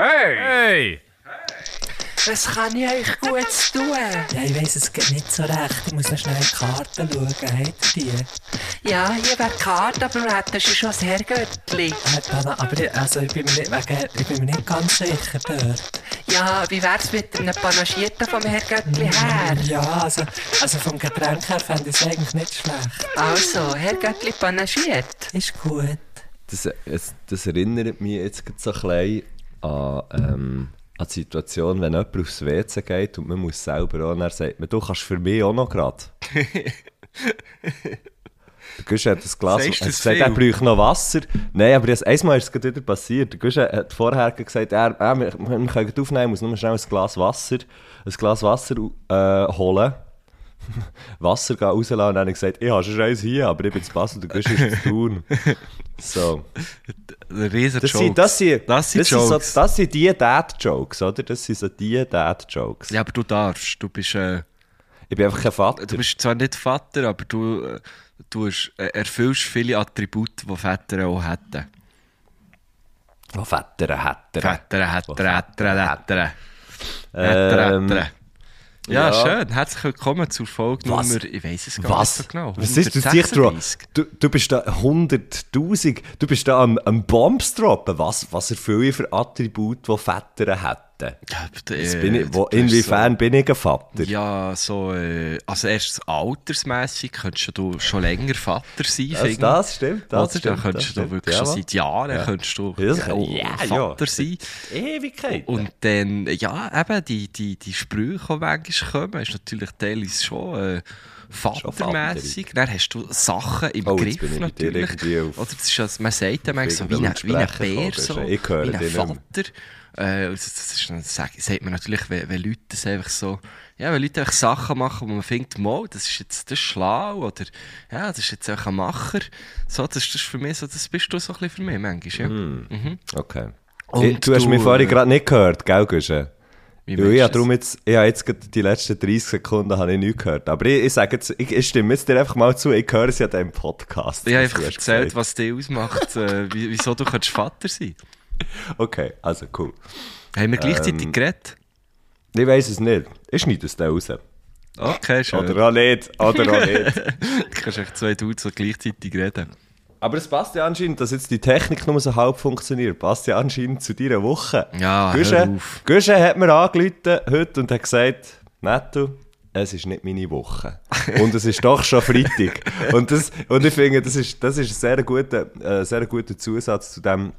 Hey! Hey! Was kann ich euch gut tun? Ja, ich weiss es geht nicht so recht. Ich muss noch schnell in die Karten schauen. Habt ihr die? Ja, hier wäre die Karte, aber wir hätten schon ein Herrgöttli. Äh, Dana, aber ich, also ich, bin mir nicht, wegen, ich bin mir nicht ganz sicher dort. Ja, wie wär's mit einem Panagierten vom Herrgöttli her? Ja, also, also vom Getränk her fände ich es eigentlich nicht schlecht. Also, Herrgöttli panagiert. Ist gut. Das, es, das erinnert mich jetzt so ein bisschen an, ähm, an die Situation, wenn jemand aufs WC geht und man muss selber auch, und er sagt du kannst für mich auch noch gerade. Der Guschen hat das Glas, du hat das gesagt, er bräuchte noch Wasser. Nein, aber jetzt, einmal ist es gerade wieder passiert. Der Guschen hat vorher gesagt, er, er, wir, wir können aufnehmen, muss nur schnell ein Glas Wasser, ein Glas Wasser äh, holen. Wasser rauslassen und dann gesagt, ich habe schon eins hier, aber ich bin zu Basel, der Guschen ist zu tun. So. Riesen Das sind, das sind, Das sind das sind, so, das sind die Dad-Jokes, oder? Das sind so die Dad-Jokes. Ja, aber du darfst. Du bist, äh, Ich bin einfach kein Vater. du bist zwar nicht Vater, aber du, äh, du hast, äh, erfüllst viele Attribute, die Väter auch hätten. Oh, Väter, Hätter. Väter, Hätter, Oh, Hätter, Hätter. Ähm, Hätter, Ja, ja. schön. Herzlich willkommen zur Folge Was? Nummer, ich weiß es gar Was? nicht so genau. Was ist das dich, Bro? 136. Du, du bist da 100.000, du bist da am, am Bombs droppen. Was, was erfülle ich für Attribute, die Väter hätten? Das äh, bin ich, wo, inwiefern bin ich ein Vater? So, ja, so, äh, also erstens altersmässig könntest du schon länger Vater sein. ich. das stimmt, das Oder? stimmt. Dann das könntest du stimmt. wirklich Ja, schon seit Jahren Ja. könntest du Ja, ja, Vater ja. sein. Ewigkeit. Und dann, ja, eben, die, die, die Sprüche, die manchmal kommen, ist natürlich teilweise schon äh, vatermässig. Dann hast du Sachen im Oh, dir natürlich. Oder das ist, also, man sagt ja manchmal so wie ein, Bär, so. Ich höre wie ein. Vater. Äh, das ist, dann sag, sagt man natürlich, wenn, wenn Leute das einfach so, ja, wenn Leute einfach Sachen machen, wo man denkt, mal, das ist jetzt das ist schlau, oder, ja, das ist jetzt einfach ein Macher. So, das, das ist für mich so, das bist du so ein bisschen für mich manchmal, ja. Mhm. Okay. Und ich, du hast mich vorhin äh, gerade nicht gehört, gell, Guschen? Ja, habe darum jetzt, ich habe jetzt die letzten 30 Sekunden habe ich nichts gehört. Aber ich, ich sage jetzt, ich, ich stimme jetzt dir einfach mal zu, ich höre es ja dem Podcast. Ich habe einfach erzählt, gesagt. was dich ausmacht, äh, wie- wieso du kannst Vater sein Okay, also cool. Haben wir gleichzeitig Ähm, geredet? Ich weiss es nicht. Ich schneide es dann raus. Okay, schön. Oder auch nicht. Oder auch nicht. du kannst echt zwei Dudes gleichzeitig reden. Aber es passt ja anscheinend, dass jetzt die Technik nur so halb funktioniert. Passt ja anscheinend zu deiner Woche. Ja, auf. Guschen hat mir angerufen heute und hat gesagt, Netto, es ist nicht meine Woche. Und es ist doch schon Freitag. und, das, und ich finde, das ist, das ist ein sehr guter, äh, sehr guter Zusatz zu dem,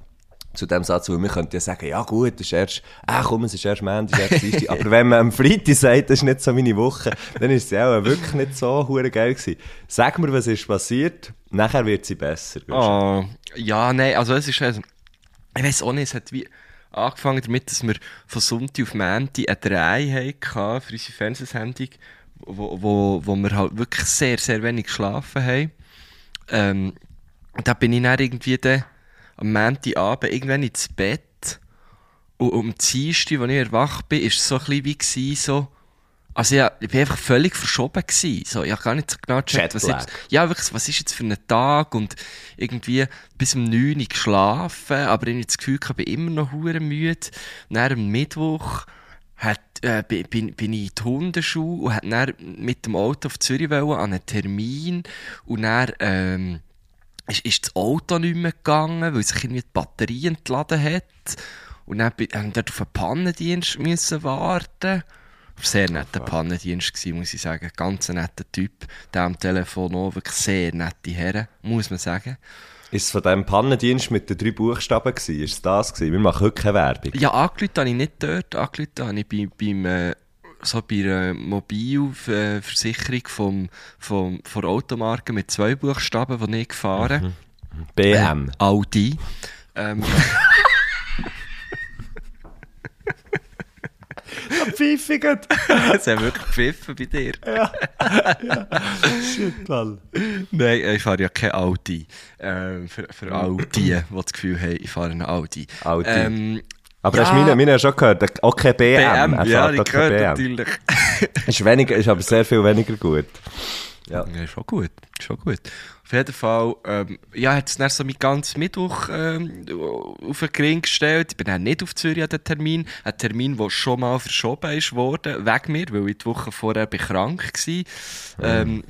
zu dem Satz, weil wir könnten ja sagen, ja gut, es ist erst, ah komm, es ist erst Montag, es ist erst Dienstag. Aber wenn man am Freitag sagt, das ist nicht so meine Woche, dann ist sie auch wirklich nicht so hure geil gewesen. Sag mir, was ist passiert, nachher wird sie besser. Oh, ja, nein, also es ist, also, ich weiß auch nicht, es hat wie angefangen damit, dass wir von Sonntag auf Montag eine Drei hatten für unsere Fernsehsendung, wo, wo, wo wir halt wirklich sehr, sehr wenig geschlafen haben. Ähm, da bin ich dann irgendwie dann am Montagabend irgendwann ins Bett und um die Dienstag, als ich erwacht bin, war es so ein bisschen wie gewesen, so, also ja, ich bin einfach völlig verschoben gewesen. So, ich habe gar nicht so genau gecheckt, was jetzt, ja, wirklich, was ist jetzt für ein Tag und irgendwie bis um 9 Uhr geschlafen, aber ich habe das Gefühl, ich bin immer noch hure müde. Dann am Mittwoch hat, äh, bin, bin, bin ich in die Hundeschule und hat dann mit dem Auto auf Zürich wollen, an einen Termin und dann, ähm, ist, ist das Auto nicht mehr gegangen, weil sich irgendwie die Batterie entladen hat. Und dann haben wir auf einen Pannendienst müssen warten. Sehr netter Pannendienst gewesen, muss ich sagen. Ganz ein netter Typ. Der am Telefon auch wirklich sehr nette Herren, muss man sagen. Ist es von diesem Pannendienst mit den drei Buchstaben gewesen? Ist es das gewesen? Wir machen heute keine Werbung. Ja, angerufen habe ich nicht dort. Angerufen habe ich bei, beim, äh, so bei einer Mobilversicherung vom, vom, von der Automarke mit zwei Buchstaben, die ich gefahren BM. Äh, Audi. Ähm, Pfeifigert. es hat wirklich gepfiffen bei dir. Shit, Mann. Nein, ich fahre ja kein Audi. Ähm, für, für all die, die das Gefühl haben, ich fahre einen Audi. Audi. Ähm, Aber Ja. hast du meine, meine schon gehört? Auch kein BM. BM, ja, kein gehört BM. natürlich. Ist, weniger, ist aber sehr viel weniger gut. Ja. Ja, schon gut, schon gut. Auf jeden Fall, ähm, ja, hat es dann so mein ganzen Mittwoch ähm, auf den Ring gestellt. Ich bin dann nicht auf Zürich an den Termin. Ein Termin, der schon mal verschoben ist worden, wegen mir, weil ich die Woche vorher bin krank war. Ähm,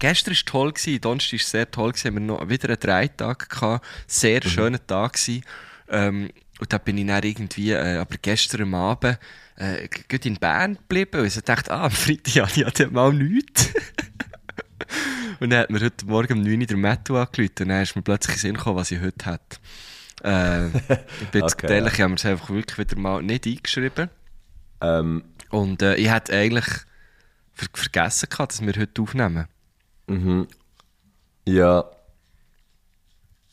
Gestern war toll, gewesen, Donnerstag war sehr toll, gewesen, haben wir noch wieder einen Dreitag gehabt, sehr schöner Tag gewesen. Ähm, und da bin ich dann irgendwie, äh, aber gestern am Abend, äh, gut in Bern geblieben, weil ich dachte, ah, am Freitag habe ich ja dann mal nichts. und dann hat mir heute Morgen um 9 Uhr der Matto angerufen und dann ist mir plötzlich in Sinn gekommen, was ich heute hätte. Äh, ich bin Okay, ehrlich, ich habe mir es einfach wirklich wieder mal nicht eingeschrieben. Ähm, Und äh, ich hätte eigentlich ver vergessen gehabt, dass wir heute aufnehmen. ja, Ja,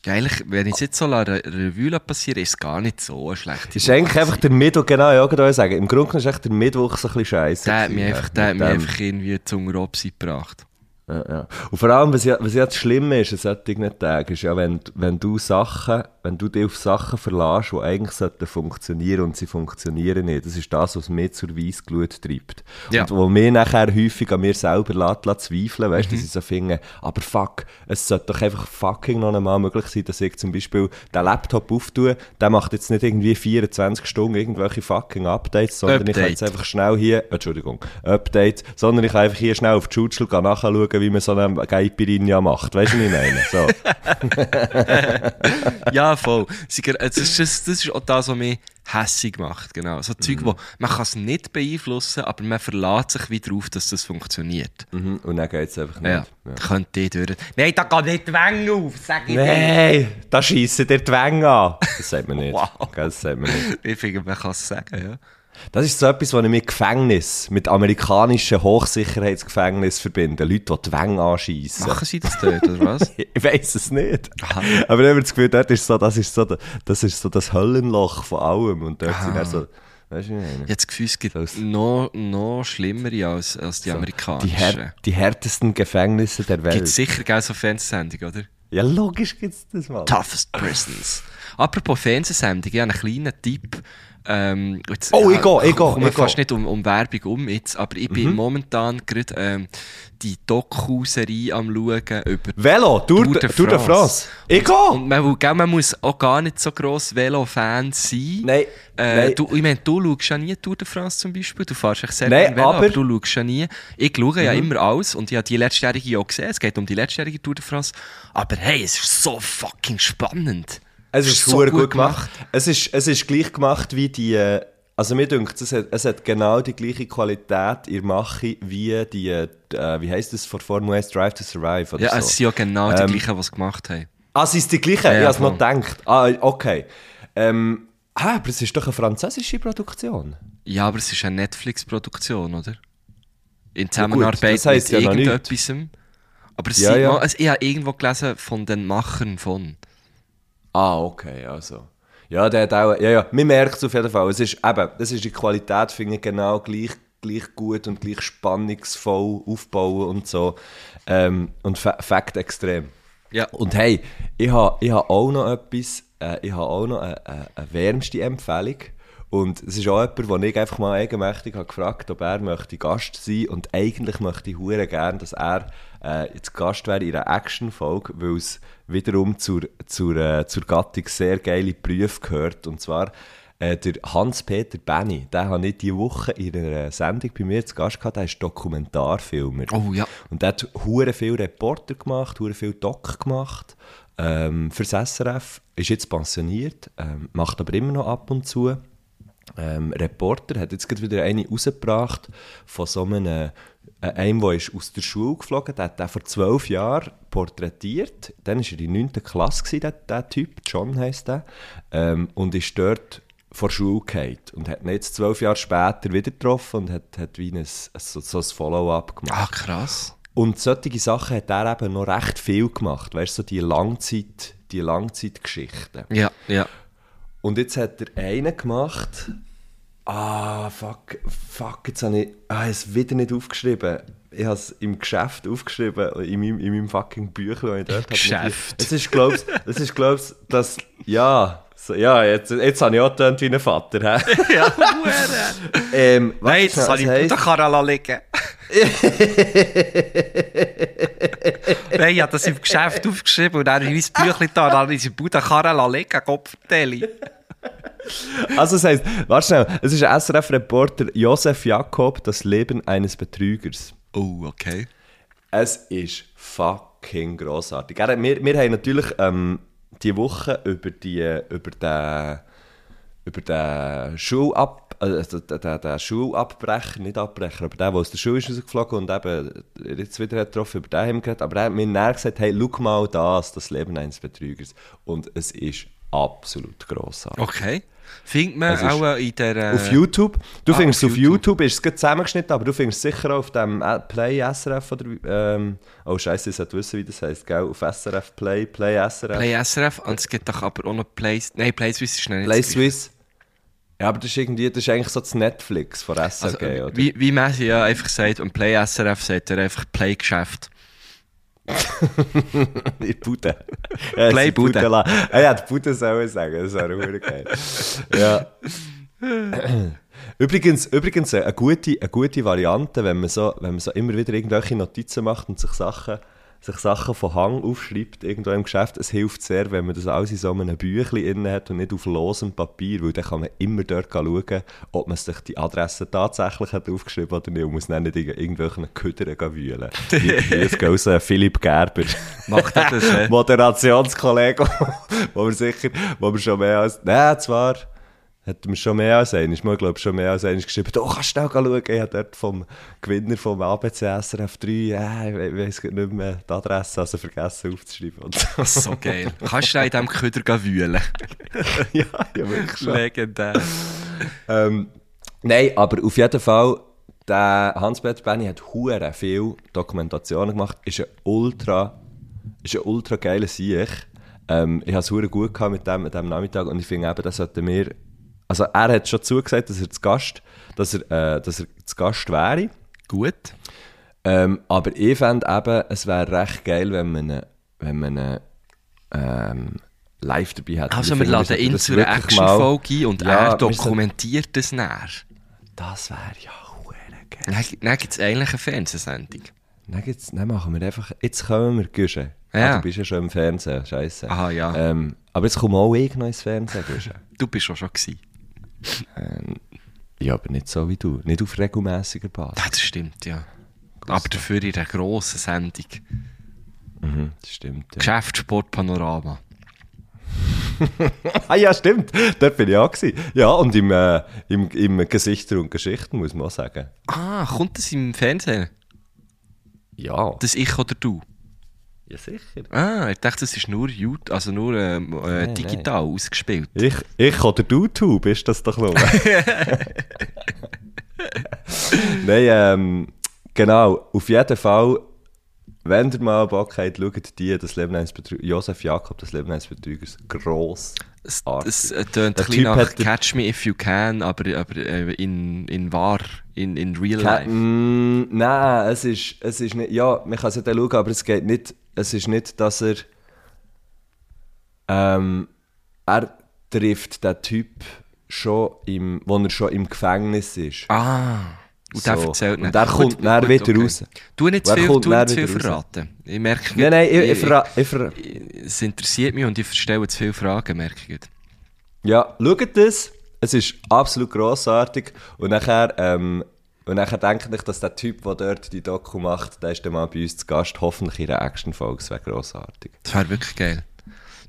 eigentlich, wenn ich es jetzt so Re Revue lasse passieren ist es gar nicht so eine schlechte ist eigentlich Woche einfach der Mittwoch, genau, ja, gerade sagen. Im Grunde ist echt der Mittwoch so ein bisschen scheiße. Der hat mich einfach, der hat mich einfach irgendwie zum Robsi gebracht. Ja, ja. Und vor allem, was ja, was ja das Schlimme ist an solchen Tagen, ist ja, wenn, wenn du Sachen, wenn du dich auf Sachen verlässt, die eigentlich sollten funktionieren und sie funktionieren nicht. Das ist das, was mich zur Weissglut treibt. Ja. Und wo mir nachher häufig an mir selber lässt, lässt zweifeln, weißt du, Mhm. dass ich so finde, aber fuck, es sollte doch einfach fucking noch einmal möglich sein, dass ich zum Beispiel den Laptop auftue, der macht jetzt nicht irgendwie 24 Stunden irgendwelche fucking Updates, sondern ich kann jetzt Update. einfach schnell hier, Entschuldigung, Update, sondern ich kann einfach hier schnell auf die Schutschel nachschauen, wie man so eine Caipirinha macht. Weißt du, was ich meine? So. ja, voll. Das ist, das, das ist auch das, was mich hässig macht. Genau. So Zeug, wo man kann es nicht beeinflussen, aber man verlässt sich wieder darauf, dass das funktioniert. Mhm, Und dann geht es einfach nicht. Ja, könnte ich durch. Nein, da geht nicht die Wänge auf, sag ich. Nein, da schiessen dir die Wänge an. Das sagt man nicht. Wow. Das sagt man nicht. Ich finde, man kann es sagen, ja. Das ist so etwas, was ich mit Gefängnis, mit amerikanischen Hochsicherheitsgefängnis verbinde. Leute, die die Wänge anschiessen. Machen sie das dort, oder was? Ich weiß es nicht. Aber ich habe das Gefühl, dort ist so, das ist so, das ist so das Höllenloch von allem. Und dort sind dann so, weißt du, ich habe das Gefühl, es gibt Das- noch, noch schlimmere als, als die die, amerikanischen. här die härtesten Gefängnisse der Welt. Gibt sicher geil so Fernsehsendungen, oder? Ja, logisch gibt es das mal. Toughest Prisons. Apropos Fernsehsendung, ich habe einen kleinen Tipp. Ähm, jetzt, Oh, ich gehe, ich gehe, ich fast nicht um, um Werbung um jetzt, aber ich bin momentan gerade ähm, die Doku-Serie am schauen über Velo, Tour, Tour de, de Tour de France. France. Ich gehe! Und man, gell, man muss auch gar nicht so gross Velo-Fan sein. Nein, Äh, nein. Du, ich meine, du schaust ja nie Tour de France zum Beispiel. Du fährst echt sehr Nein, Velo, aber, aber- Mhm. du schaust ja nie. Ich schaue ja immer alles und ich habe die letztjährige ja gesehen. Es geht um die letztjährige Tour de France. Aber hey, es ist so fucking spannend. Es ist so so gut gut gemacht. Es ist, es ist gleich gemacht wie die. Also mir denkt, es hat, es hat genau die gleiche Qualität in der Mache wie die, äh, wie heisst das, von Formula 1 Drive to Survive oder Ja, so. es sind ja genau die Ähm, gleichen, die es gemacht haben. Ah, es ist die gleiche? Ja, ich habe es noch gedacht. Ah, okay. Ähm, ah, aber es ist doch eine französische Produktion. Ja, aber es ist eine Netflix-Produktion, oder? In Zusammenarbeit das heisst mit ja irgendetwas. Aber es Ja, sind ja. Mal, also ich habe irgendwo gelesen von den Machern von. Ah, okay, also. Ja, der hat auch, ja, ja, man merkt es auf jeden Fall. Es ist eben, das ist die Qualität, finde ich, genau gleich, gleich gut und gleich spannungsvoll aufbauen und so. Ähm, und Fa Fakt extrem. Ja. Und hey, ich habe ich ha auch noch etwas, äh, ich habe auch noch eine, eine, eine wärmste Empfehlung. Und es ist auch jemand, den ich einfach mal eigenmächtig habe gefragt ob er möchte Gast sein Und eigentlich möchte ich hure gerne, dass er äh, jetzt Gast wäre in einer Action-Folge, weil es wiederum zur, zur, äh, zur Gattung sehr geile Berufe gehört. Und zwar äh, der Hans-Peter Benny, den habe ich diese Woche in einer Sendung bei mir zu Gast gehabt, der ist Dokumentarfilmer. Oh ja. Und der hat hure viel Reporter gemacht, hure viel Doc gemacht ähm, fürs SRF, ist jetzt pensioniert, ähm, macht aber immer noch ab und zu ähm, Reporter, hat jetzt gerade wieder eine rausgebracht von so einem, äh, einem, der ist aus der Schule geflogen der hat den vor zwölf Jahren porträtiert. Dann war er in der 9. Klasse, gewesen, der, der Typ, John heisst der, ähm, und ist dort vor der Schule gefallen und hat ihn jetzt zwölf Jahre später wieder getroffen und hat, hat wie ein, so, so ein Follow-up gemacht. Ah, krass. Und solche Sachen hat er eben noch recht viel gemacht, weißt du, so die Langzeit, die Langzeitgeschichten. Ja, ja. Und jetzt hat er einen gemacht. Ah, fuck, fuck, jetzt habe ich, ah, ich es wieder nicht aufgeschrieben. Ich habe es im Geschäft aufgeschrieben, in meinem, in meinem fucking Büchlein, das ich dort habe. Geschäft. Es ist, glaubst es ist, glaubst das, ja, so, ja, jetzt, jetzt habe ich auch getönt wie ein Vater, hä? Ja, ähm, Nein, schnell, kann ich Karala liegen. Nein, ich habe das im Geschäft aufgeschrieben und dann habe ich mein Büchlein da, dann habe ich Bude Karren liegen, Kopfverteilung. Also das heisst, warte schnell, es ist ein SRF-Reporter Josef Jakob, das Leben eines Betrügers. Oh, okay. Es ist fucking grossartig. Wir, wir haben natürlich ähm, die Woche über, die, über den, über den Schulab, also den, den, den Schulabbrecher, nicht Abbrecher, aber der, der aus der Schule ist rausgeflogen und eben jetzt wieder hat getroffen, über den haben wir geredet. Aber er hat mir näher gesagt, hey, schau mal das, das Leben eines Betrügers. Und es ist absolut grossartig. Okay. Findet man Es auch in der... Auf YouTube. Du ah, findest es auf auf YouTube, ist es gerade zusammengeschnitten, aber du findest es sicher auf dem äh, Play SRF oder ähm, oh Scheiße, ich sollte wissen, wie das heisst, gell? Auf SRF Play, Play SRF. Play SRF und es gibt doch aber auch noch Play... Nein, Play Swiss ist nicht Play. Swiss. Ja, aber das ist irgendwie, das ist eigentlich so das Netflix von SRG, Also, oder? wie, wie Messi ja einfach sagt, und Play SRF sagt er einfach Play-Geschäft. In Bude. Ja, Play die Bude. la- Ah ja, die Bude soll ich sagen, das wäre auch geil. Ja. Übrigens, übrigens eine, gute, eine gute Variante, wenn man, so, wenn man so immer wieder irgendwelche Notizen macht und sich Sachen, sich Sachen von Hang aufschreibt, irgendwo im Geschäft. Es hilft sehr, wenn man das alles in so einem Büchlein innen hat und nicht auf losem Papier, weil dann kann man immer dort schauen, ob man sich die Adresse tatsächlich hat aufgeschrieben oder nicht und muss dann nicht in irgendwelchen Ködern wühlen. Es geht, äh, Philipp Gerber. Macht er das, äh? Moderationskollege, wo wir sicher, wo wir schon mehr als, nein, zwar, hat mir schon mehr als einmal, mal, glaube schon mehr als einmal geschrieben, du kannst schnell schauen, ich habe dort vom Gewinner vom ABC SRF 3, ja, ich we- weiss grad nicht mehr die Adresse, also vergessen aufzuschreiben. Und so. So geil. Kannst du da in diesem Köder wühlen? ja, ja, wirklich schon. Legendär. Ähm, nein, aber auf jeden Fall, der Hans-Peter Benny hat hure viel Dokumentationen gemacht, ist ein ultra, ist ein ultra geiler Sieg. Ähm, ich habe es gut gehabt mit dem, mit dem Nachmittag und ich finde eben, das sollten wir, also er hat schon zugesagt, dass er zu Gast, dass er, äh, dass er zu Gast wäre. Gut. Ähm, aber ich fände eben, es wäre recht geil, wenn man ihn, wenn man ähm, live dabei hat. Also wir laden ihn zu einer Action-Folge ein und Ja, er dokumentiert das näher. Das wäre ja geil. Dann, dann gibt es eigentlich eine Fernsehsendung. Dann, gibt's, dann machen wir einfach, jetzt kommen wir Güsche. Ja. Ah, du bist ja schon im Fernsehen, scheiße. Aha, ja. Ähm, aber jetzt komme auch ich noch ins Fernsehen, Güsche. Du bist auch schon gewesen. Ja, aber nicht so wie du. Nicht auf regelmäßiger Basis. Das stimmt, ja. Aber dafür in einer grossen Sendung. Mhm, das stimmt. Ja. Geschäftssport Panorama. ah ja, stimmt. Dort bin ich auch gewesen. Ja, und im, äh, im, im Gesichter und Geschichten, muss man auch sagen. Ah, kommt das im Fernsehen? Ja. Das Ich oder Du? Ja, sicher. Ah, ich dachte, das ist nur, YouTube, also nur ähm, äh, Nein, digital ausgespielt. Ich, ich oder du, du bist das doch nur. Nein, ähm, genau. Auf jeden Fall, wenn ihr mal Bock habt, schaut die, das Leben eines Betrügers, Josef Jakob, das Leben eines Betrügers, gross. Es, es äh, tönt ein Der bisschen Typ nach Catch Me If You Can, aber, aber äh, in, in wahr, in, in real Ke- life. Mm, nein, es ist, es ist nicht, ja, man kann es ja dann schauen, aber es geht nicht, es ist nicht, dass er, ähm, er trifft den Typ schon im, wo er schon im Gefängnis ist. Ah, und der So. erzählt Und der kommt dann wieder raus. Du nicht zu viel, du nicht zu viel verraten. Ich merke, Nein, nein, ich, ich, ich, verra- es interessiert mich und ich stelle zu viele Fragen, merke ich. Ja, schaut das. Es ist absolut grossartig. Und nachher, ähm, und nachher denke ich, dass der Typ, der dort die Doku macht, der ist dann mal bei uns zu Gast, hoffentlich in einer Action-Folge. Das wäre grossartig. Das wäre wirklich geil.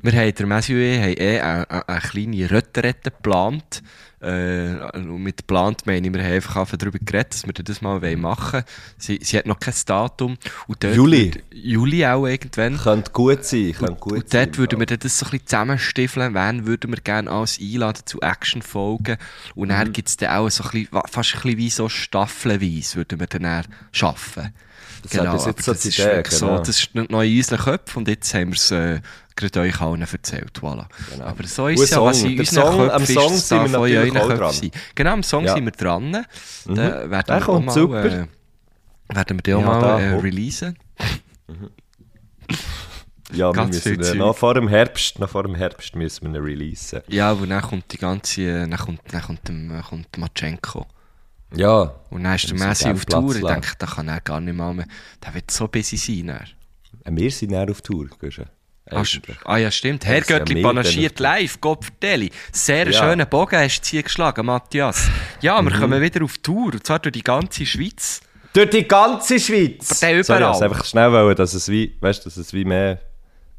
Wir haben, der Messi und ich haben eh eine, eine, eine kleine Rötterette geplant. Äh, und mit geplant meine ich, wir haben einfach darüber geredet, dass wir das mal machen wollen. Sie, sie hat noch kein Datum. Und dort Juli. Wird, Juli auch irgendwann. Könnte gut sein, könnte gut Und sein. dort würden wir das so ein bisschen zusammenstiefeln, wen würden wir gerne alles einladen zu Action-Folgen. Und dann Mhm. gibt es dann auch so ein bisschen, fast ein bisschen wie so staffelweise würden wir dann, dann arbeiten. Das wäre bis jetzt so das ist Idee, wirklich so, genau. das ist noch in unseren Köpfen und jetzt haben wir es äh, gerade euch allen erzählt. Voilà. Aber so ist es ja, was in unseren Song- am ist, Song das sind wir natürlich auch dran. sein. Genau, am Song Ja. Mhm. sind wir dran. Da werden Der wir kommt mal, super. Äh, werden wir den auch Ja, mal äh, releasen. Ja, wir müssen ihn, noch vor dem Herbst, noch vor dem Herbst müssen wir ihn releasen. Ja, aber dann kommt die ganze, dann kommt, dann kommt Matschenko. Ja. Und dann ist der Messi auf Tour. Ich denke, da kann er gar nicht mal mehr. Der wird so busy sein. Dann. Äh, Wir sind näher auf Tour, Guschen. Ah, sch- Eigentlich. ah ja, stimmt. Ja, Herrgöttli wir panaschiert dann live, Gott vertelle. Sehr Ja. schönen Bogen hast du hier geschlagen, Matthias. Ja, wir kommen wieder auf Tour, und zwar durch die ganze Schweiz. Durch die ganze Schweiz! Sorry, überall. also einfach schnell wollen, dass es wie, weißt, dass es wie mehr,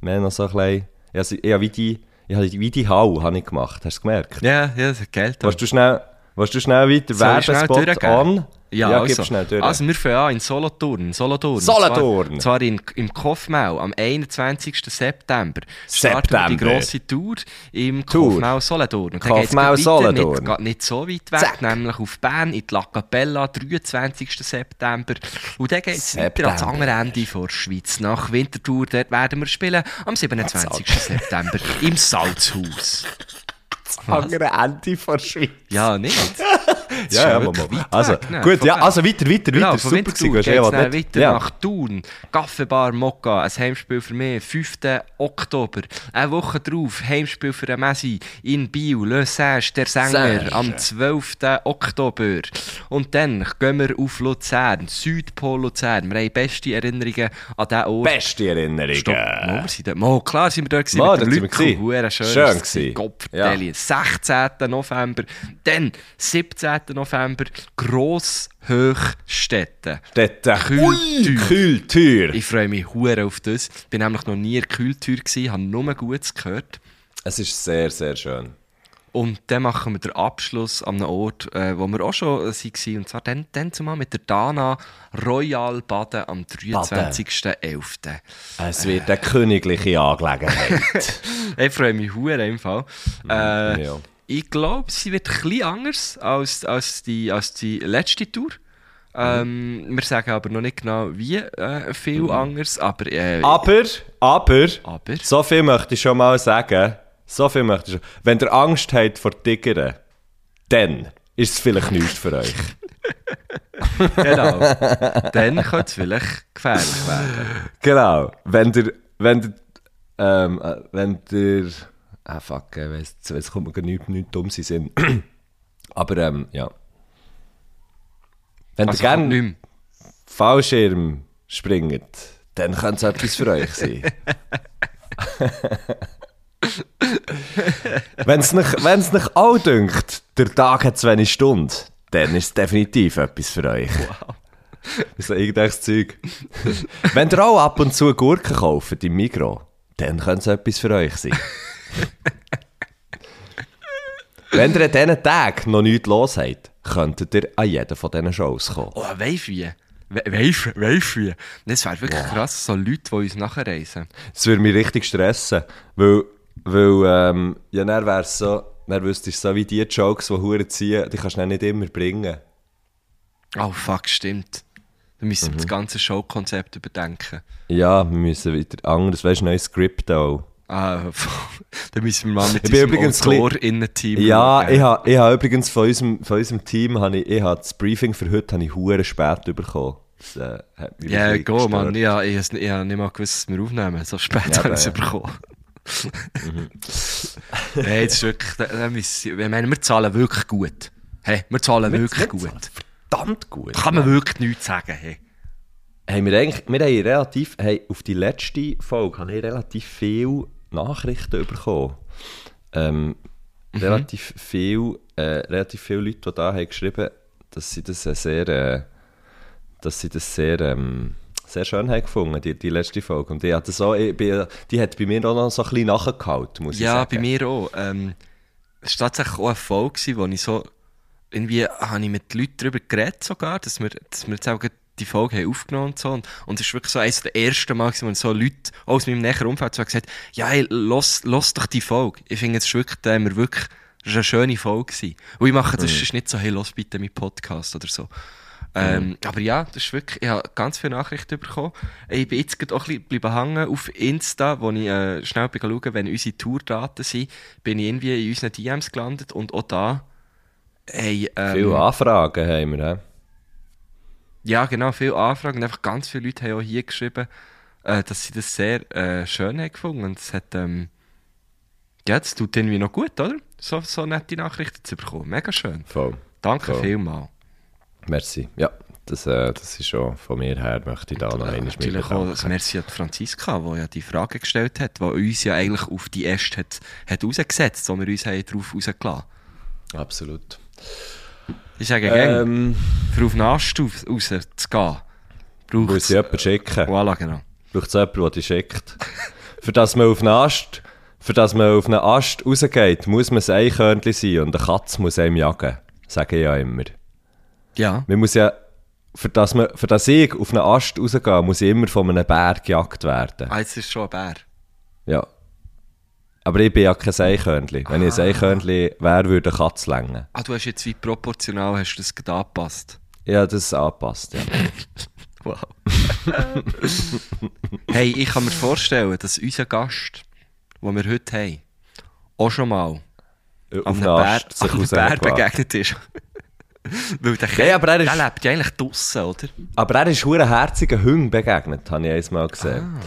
mehr noch so ein bisschen, ja, ich habe wie die, ich habe wie die Hau habe ich gemacht, hast du gemerkt? Ja, ja, das hat Geld. Willst du schnell, willst du schnell weiter Werbespot an? Ja, ja also, schnell durch. also wir fangen an in Solothurn. Solothurn. Solothurn. Zwar, zwar in, im Kofmau am 21. September. Wir die September. grosse Tour im Tour. Kofmau Solothurn. Kofmau Solothurn. Nicht, geht nicht so weit weg, Zack. nämlich auf Bern in die La Capella, 23. September. Und dann geht es weiter September. ans andere Ende vor der Schweiz. Nach Winterthur, dort werden wir spielen am 27. September im Salzhaus. Andere Ende von der Schweiz. Ja, nicht? Ja, ja, Mama. Also, weg, ne? gut, Von ja, also weiter, weiter, Genau, weiter. Super gewesen, geht es ja, weiter ja. nach Thun. Kaffeebar Mokka, ein Heimspiel für mich, 5. Oktober. Eine Woche drauf, Heimspiel für den Messi in Biel, Le Sage, der Sänger, Sage. am 12. Oktober. Und dann gehen wir auf Luzern, Südpol Luzern. Wir haben beste Erinnerungen an diesen Ort. Beste Erinnerungen. Stopp, Mo, wir sind dort. Mo, klar sind wir dort gewesen, Mo, mit dem. Huere schön. Schön gewesen. Kopfverteilung. 16. November. Dann 17. November. Grosshochstädte. Dort. Kühltür. Kühltür. Ich freue mich hure auf das. Bin nämlich noch nie in der Kühltür gewesen, habe nur Gutes gehört. Es ist sehr, sehr schön. Und dann machen wir den Abschluss an einem Ort, äh, wo wir auch schon äh, waren. Und zwar dann, dann zumal mit der Dana Royal Baden am 23.11. Es wird eine königliche Angelegenheit. Ich freue mich hure im Fall. Äh, ja. Ich glaube, sie wird bisschen anders als, als, die, als die letzte Tour. Ähm, wir sagen aber noch nicht genau, wie äh, viel anders, aber, äh, aber, aber, aber so viel möchte ich schon mal sagen. So viel möchte ich schon. Wenn ihr Angst habt vor Tigern, dann ist es vielleicht nichts für euch. genau, dann könnte es vielleicht gefährlich werden. Genau. Wenn ihr, wenn ihr, ähm, äh, wenn ihr, ah fuck, ich weiss, jetzt kommt mir gar nichts, nichts dumm den Sinn. Aber, ähm, ja. Wenn Also ihr gerne nicht Fallschirm springt, dann könnte es etwas für euch sein. Wenn es nicht, wenn's nicht auch dünkt, der Tag hat zu wenig Stunden, dann ist es definitiv etwas für euch. Wow. So irgendwelches Zeug. Wenn ihr auch ab und zu Gurken kauft im Migros, dann könnte es etwas für euch sein. Wenn ihr an diesen Tagen noch nichts los habt, könntet ihr an jeden von diesen Shows kommen. Oh, weisst wie? We weisst weisst wie? Das wäre wirklich krass, so Leute, die uns nachreisen. Das würde mich richtig stressen, weil, weil ähm, ja, dann wäre es so, dann wüsstest du so wie die Jokes, die Huren ziehen, die kannst du nicht immer bringen. Oh fuck, stimmt. Dann müssen wir das ganze Showkonzept überdenken. Ja, wir müssen wieder anderes, weißt du, neues Skript auch. Ah, dann müssen wir mal mit Ich übrigens bisschen- Autor-Innen-Team Ja, schauen. ich habe ich ha übrigens von unserem, von unserem Team, habe ich, ich habe das Briefing für heute habe ich Huren spät bekommen. Das äh, hat mich Ja, go. Mann. Ja, ich habe ich hab nicht mal gewusst, dass wir aufnehmen. So spät Ja, haben wir es ja. bekommen. Nein, das ist wirklich... Da, müssen, ich meine, wir zahlen wirklich gut. Hey, wir zahlen wirklich wir gut. zahlen Verdammt gut. Kann man wirklich nichts sagen. Hey. haben wir eigentlich, wir haben relativ, hey, auf die letzte Folge habe ich relativ viele Nachrichten bekommen. Ähm, relativ viel, äh, relativ viele Leute, die da haben geschrieben, dass sie das äh, sehr, äh, dass sie das sehr, ähm, sehr schön haben gefunden, die, die letzte Folge. Und ich hatte das auch, ich, bin- die hat bei mir auch noch so ein bisschen nachgehalten, muss ich Ja, sagen. bei mir auch. Ähm, es war tatsächlich auch eine Folge, wo ich so... Irgendwie habe ich mit Leuten darüber geredet sogar, dass wir, dass wir jetzt auch die Folge haben aufgenommen und so. Und, und es ist wirklich so eines der ersten Mal, wo so Leute aus meinem näheren Umfeld so gesagt haben, ja, hey, los, los doch die Folge. Ich finde, es ist wirklich, da haben wir wirklich, das war eine schöne Folge gewesen. Und ich mache das ist nicht so, hey, los bitte mit Podcast oder so. Ähm, aber ja, das ist wirklich, ich habe ganz viele Nachrichten bekommen. Ich bin jetzt gerade auch ein bisschen hängen auf Insta, wo ich äh, schnell bin schauen, wenn unsere Tourdaten sind, bin ich irgendwie in unseren DMs gelandet und auch da, hey, ähm, Viele Anfragen haben wir, hä? Ja genau, viele Anfragen und einfach ganz viele Leute haben auch hier geschrieben, äh, dass sie das sehr äh, schön haben gefunden und es hat, ähm, ja, das tut irgendwie noch gut, oder? So, so nette Nachrichten zu bekommen, mega schön. Voll. Danke Voll. vielmals. Merci. Ja, das, äh, das ist schon von mir her, möchte ich da noch einmal mit Natürlich auch das. Merci an Franziska, die ja die Frage gestellt hat, die uns ja eigentlich auf die Äste hat, hat rausgesetzt, wo wir uns haben drauf rausgelassen Absolut. Ich sage gerne, Ähm, für auf den Ast raus- rauszugehen, braucht muss es... ich jemanden schicken? Voilà, genau. Braucht es jemanden, der dich schickt? für das man auf einen Ast, für das man auf einen Ast rausgeht, muss man ein Eichhörnchen sein und eine Katze muss einem jagen. Sage ich ja immer. Ja, Man muss ja, für das, man, für das ich auf einen Ast rausgehe, muss ich immer von einem Bär gejagt werden. ah, jetzt ist schon ein Bär. Ja. Aber ich bin ja kein Eichhörnchen. Wenn ich ein Eichhörnchen wäre, würde eine Katze länger. Ah, du hast jetzt wie proportional hast du das gerade angepasst. Ja, das ist angepasst, ja. Wow. hey, ich kann mir vorstellen, dass unser Gast, den wir heute haben, auch schon mal auf auf einem Bär, sich auf einem Bär begegnet ist. Weil der, Nein, aber er ist- der lebt ja eigentlich draussen, oder? Aber er ist hure herzigen Hüng begegnet, habe ich einmal gesehen.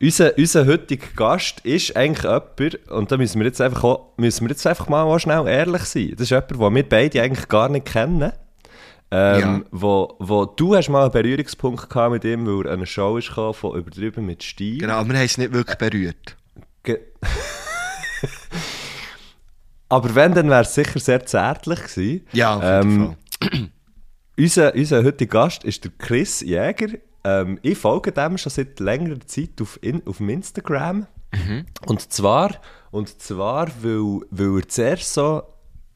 Unser, unser heutiger Gast ist eigentlich jemand, und da müssen wir jetzt einfach, auch, müssen wir jetzt einfach mal auch schnell ehrlich sein. Das ist jemand, den wir beide eigentlich gar nicht kennen. Ähm, Ja. wo, wo du hast mal einen Berührungspunkt gehabt mit ihm, weil er eine Show ist von übertrieben mit Stil. Genau, aber wir haben es nicht wirklich berührt. Ge Aber wenn, dann wäre es sicher sehr zärtlich gewesen. Ja, auf jeden Ähm, Fall. Unser, unser heutiger Gast ist der Chris Jäger. Ähm, ich folge dem schon seit längerer Zeit auf, in, auf dem Instagram. Und zwar, und zwar weil, weil er zuerst so,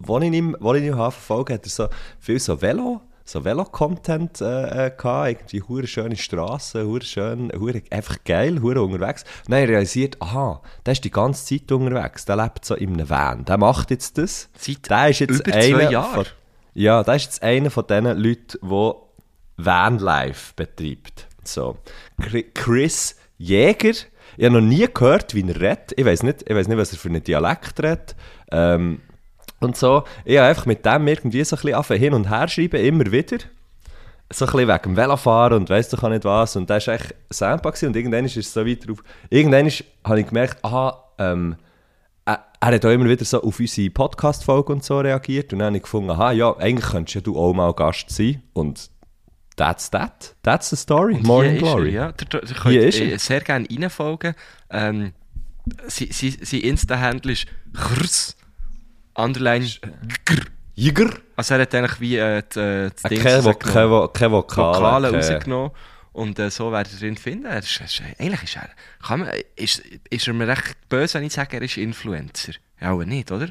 als ich ihn, als ich ihn habe verfolgt hat er so viel so Velo, so Velo-Content äh, äh, gehabt, irgendwie hure schöne Straßen, hure schön, hure, einfach geil, hure unterwegs. Und dann realisiert, aha, der ist die ganze Zeit unterwegs, der lebt so in einem Van, der macht jetzt das. Seit der ist jetzt über einer Jahren. Von, ja, das ist jetzt einer von diesen Leuten, der Vanlife betreibt. So. Chri- Chris Jäger. Ich habe noch nie gehört, wie er redet. Ich weiß nicht, nicht, was er für einen Dialekt redet. Ähm, und so. Ich habe einfach mit dem irgendwie so ein bisschen hin und her schreiben, immer wieder. So ein bisschen wegen dem Velofahren und weiss doch auch nicht was. Und das war echt Sampa und irgendwann ist es so weiter auf. Irgendwann habe ich gemerkt, aha, ähm, er, er hat auch immer wieder so auf unsere Podcast-Folge und so reagiert. Und dann habe ich gefunden, aha, ja, eigentlich könntest du auch mal Gast sein. Und that's that. That's the story. Und Morning ist er, Glory. ja. Ihr, ihr könnt Hier ist äh, er. sehr gerne reinfolgen. Ähm, sie, Insta-Handle ist chrs, underline. Jäger. Also er hat eigentlich wie äh, die, äh, das Ding Kein, Vo rausgenommen. kein, Vo kein Vokale. Vokale rausgenommen. Und äh, so werdet ihr ihn finden. Er ist, ist, eigentlich ist er, kann man, ist, ist er mir recht böse, wenn ich sage, er ist Influencer. Ja, aber nicht, oder?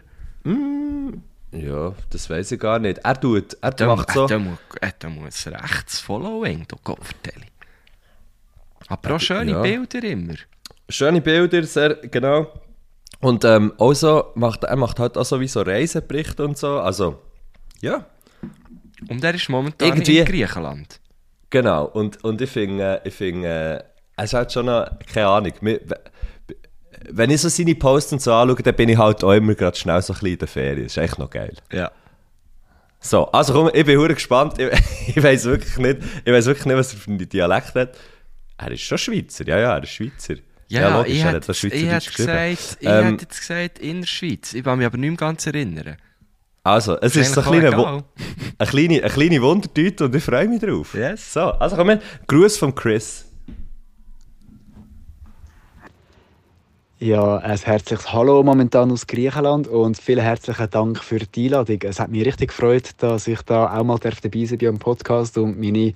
Ja, das weiß ich gar nicht. Er tut, er Der, macht so... der, muss, äh, muss rechtes Following, du Kopfverteilung. Aber auch schöne ja. Bilder immer. Schöne Bilder, sehr, genau. Und ähm, also macht, er macht halt auch so wie so Reiseberichte und so. Also, ja, Und er ist momentan Irgendwie- in Griechenland. genau. Und, und ich finde, ich finde, äh, es halt schon noch, keine Ahnung, mir- wenn ich so seine Posts und so anschaue, dann bin ich halt auch immer gerade schnell so ein bisschen in der Ferien. Das ist echt noch geil. Ja. So, also komm, ich bin hure gespannt. Ich, ich weiß wirklich nicht, ich weiß wirklich nicht, was er für einen Dialekt hat. Er ist schon Schweizer, ja, ja, er ist Schweizer. Ja, logisch, ich er hat das Schweizerdeutsch geschrieben. gesagt, ich Ähm, hätte jetzt gesagt in der Schweiz. Ich kann mich aber nicht mehr ganz erinnern. Also, es ist so ein kleiner, eine kleine, eine kleine Wundertüte und ich freue mich drauf. Yes. So, also komm her, Gruß von Chris. Ja, ein herzliches Hallo momentan aus Griechenland und vielen herzlichen Dank für die Einladung. Es hat mich richtig gefreut, dass ich da auch mal darf dabei sein bei einem Podcast und meine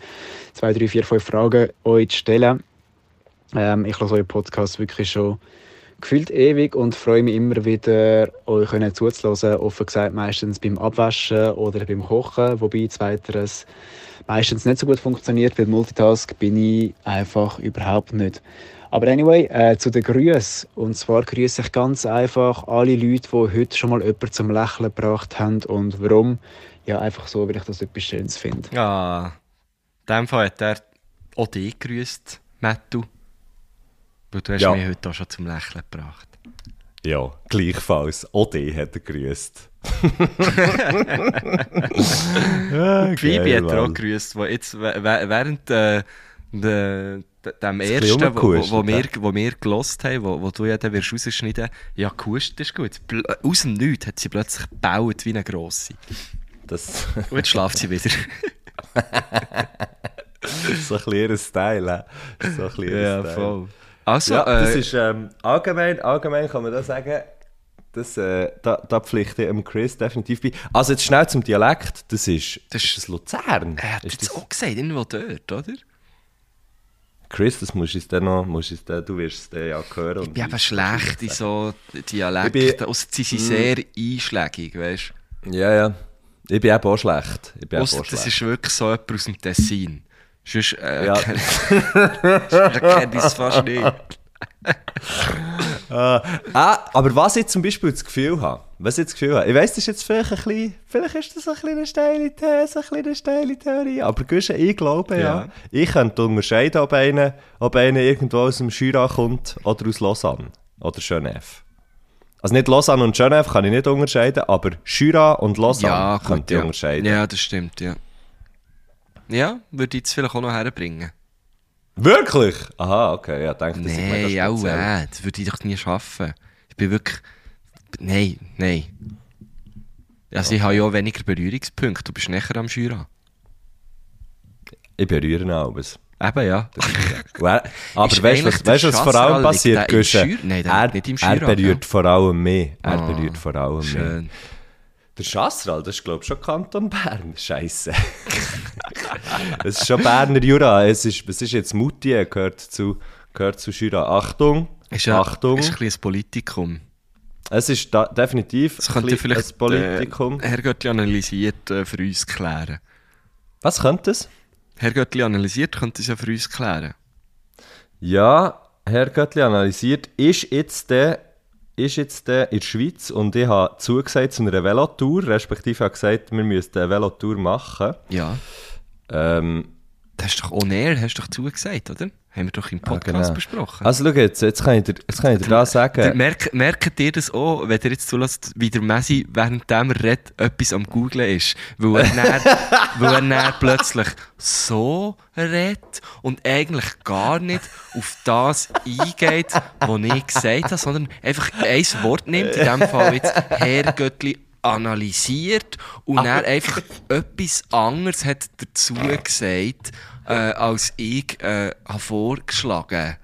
zwei, drei, vier, fünf Fragen euch stellen. Ähm, ich höre euren Podcast wirklich schon gefühlt ewig und freue mich immer wieder, euch zuzuhören. Offen gesagt meistens beim Abwaschen oder beim Kochen, wobei zweiteres meistens nicht so gut funktioniert, weil Multitask bin ich einfach überhaupt nicht. Aber anyway, äh, zu den Grüßen. Und zwar grüße ich ganz einfach alle Leute, die heute schon mal jemanden zum Lächeln gebracht haben. Und warum? Ja, einfach so, weil ich das etwas Schönes finde. Ja, in dem Fall hat er auch dich grüßt, Mattu. Weil du hast Ja. mich heute auch schon zum Lächeln gebracht. Ja, gleichfalls. Odi hat er grüßt. ja, Phoebe hat er auch Mann. grüßt, wo jetzt wä- wä- während äh, de, de, dem ersten, wo, wo, wo, wir, wo wir gelost haben, wo, wo du ja dann wirst rausschneiden ja, gehustet ist gut. Pl aus dem Nichts hat sie plötzlich gebaut wie eine grosse. Das, Und jetzt schlaft sie wieder. so ein ihr Style. So ein ihr Ja, Style. voll. Also, Ja, das äh, ist ähm, allgemein, allgemein kann man da sagen, das, äh, da, da pflichte ich Chris definitiv bei. Also jetzt schnell zum Dialekt, das ist, Das das ist- das Luzern. er hat ist jetzt das, auch gesagt, irgendwo dort, oder? Chris, das musst du uns dann noch, musst du uns dann, du wirst es dann ja hören. Ich bin eben schlecht in so Dialekten. Außer sie sind sehr einschlägig, weißt Ja, ja. Ich bin eben auch schlecht. Ich bin du? Ausser auch das ist wirklich so jemand aus dem Tessin. Sonst äh, Ja. kenne ich es fast nicht. Ah, aber was ich zum Beispiel das Gefühl habe, was ich das Gefühl habe, ich weiss, das ist jetzt vielleicht ein bisschen, vielleicht ist das ein bisschen eine steile These, ein bisschen eine steile Theorie, aber ich glaube ja, Ja. ich könnte unterscheiden, ob einer, ob einer irgendwo aus dem Jura kommt oder aus Lausanne oder Genève. Also nicht Lausanne und Genève kann ich nicht unterscheiden, aber Jura und Lausanne Ja, könnte ich ja. unterscheiden. Ja, das stimmt, ja. Ja, würde ich jetzt vielleicht auch noch herbringen. Wirklich? Aha, okay, ja, denke, das ist Nein, mega auch äh, das würde ich doch nie schaffen. Ich bin wirklich... Nein, nein. Also ich habe ja auch weniger Berührungspunkte. Du bist näher am Jura. Ich berühre alles. Eben, ja. Er- Aber Ist weißt du, was, weißt, was vor allem passiert? Schür- Nein, der Er, nicht im er Schüra, berührt vor allem mich. Er Ah, berührt vor allem mich. Der Chasseral, das ist glaube ich schon Kanton Bern. Scheiße. es ist schon Berner Jura. Es ist, was ist jetzt Moutier, gehört zu, gehört zu Jura. Achtung, Ist ja Achtung. Ist ein bisschen ein Politikum. es ist da, definitiv Das ein, könnte bisschen vielleicht ein Politikum. Äh, Herr Göttli analysiert äh, für uns klären. Was könnte es? Herr Göttli analysiert könnte es ja für uns klären. Ja, Herr Göttli analysiert, ist jetzt der ist jetzt in der Schweiz und ich habe zugesagt zu einer Velotour, respektive habe gesagt, wir müssten eine Velotour machen. Ja. Ähm, Das hast du doch on air, hast du doch zugesagt, oder? Haben wir doch im Podcast genau. besprochen. also schau jetzt, jetzt kann ich dir, jetzt kann ich dir da Der, sagen, merkt, merkt ihr das auch, wenn ihr jetzt zulässt, wie der Messi, während er redet, etwas am Googlen ist? Weil er, dann, weil er dann plötzlich so redet und eigentlich gar nicht auf das eingeht, was ich gesagt habe, sondern einfach ein Wort nimmt, in diesem Fall jetzt Herr Göttli analysiert und dann einfach etwas anderes hat dazu gesagt, äh, als ich äh, habe vorgeschlagen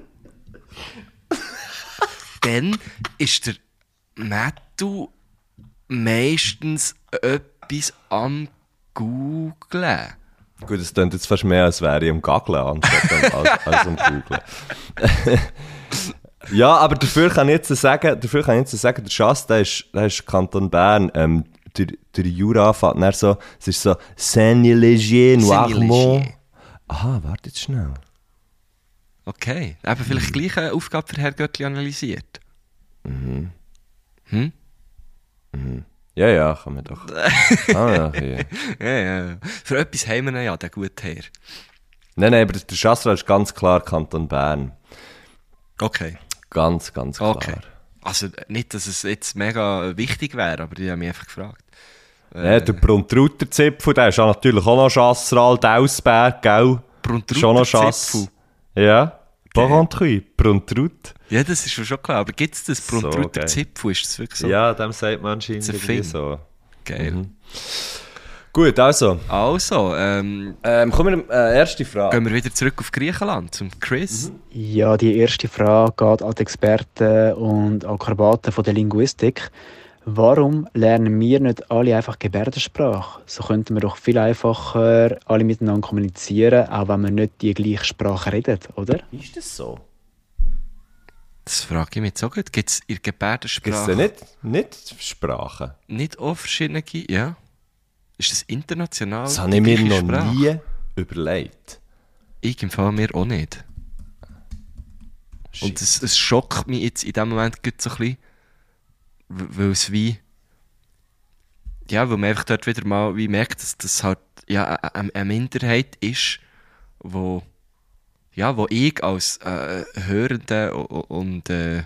dann ist der Mattu meistens etwas am Googlen. gut, es klingt jetzt fast mehr, als wäre ich am Gaggeln anstatt am- als, als am Googlen. ja, aber dafür kann ich jetzt sagen, dafür kann ich jetzt sagen, der Schass, der ist, der ist Kanton Bern, ähm, der, der Jura fährt dann so, es ist so Saint-Léger, Noirmont. Aha, warte jetzt schnell. Okay, eben vielleicht gleich eine Aufgabe für Herr Göttli analysiert. Hm? Ja, ja, kann man doch. ah, ja, okay. Ja, ja. Für etwas haben wir ihn ja, der gute Herr. Nein, nein, aber der Schassra ist ganz klar Kanton Bern. Okay. Ganz, ganz klar. Okay. Also nicht, dass es jetzt mega wichtig wäre, aber ich habe mich einfach gefragt. Ja, der Bruntruter-Zipfel, der ist ja natürlich auch noch Chasseral, Dausberg, gell? Bruntruter Schon noch Chasse. Zipfel. Ja, Barentrui, Bruntrut. Ja, das ist mir schon klar. Aber gibt es das So Bruntruter geil. Zipfel? Ist das wirklich so Ja, dem sagt man anscheinend so. geil? Gut, also, Also, ähm, ähm, kommen wir, äh, erste Frage. gehen wir wieder zurück auf Griechenland, zum Chris. Ja, die erste Frage geht an die Experten und Akrobaten von der Linguistik. Warum lernen wir nicht alle einfach Gebärdensprache? So könnten wir doch viel einfacher alle miteinander kommunizieren, auch wenn wir nicht die gleiche Sprache reden, oder? Ist das so? Das frage ich mich jetzt auch gut. Gibt es in der Gibt es Gebärdensprache nicht, nicht Sprachen? nicht auch verschiedene? Ja. Ist das international? Das habe ich mir noch Sprache? nie überlegt. Ich im Fall mir auch nicht. Und es, es schockt mich jetzt in dem Moment so ein bisschen, weil es wie. Ja, weil man einfach dort wieder mal wie merkt, dass das halt ja, a- eine Minderheit ist, wo, ja, wo ich als äh, Hörende und, äh,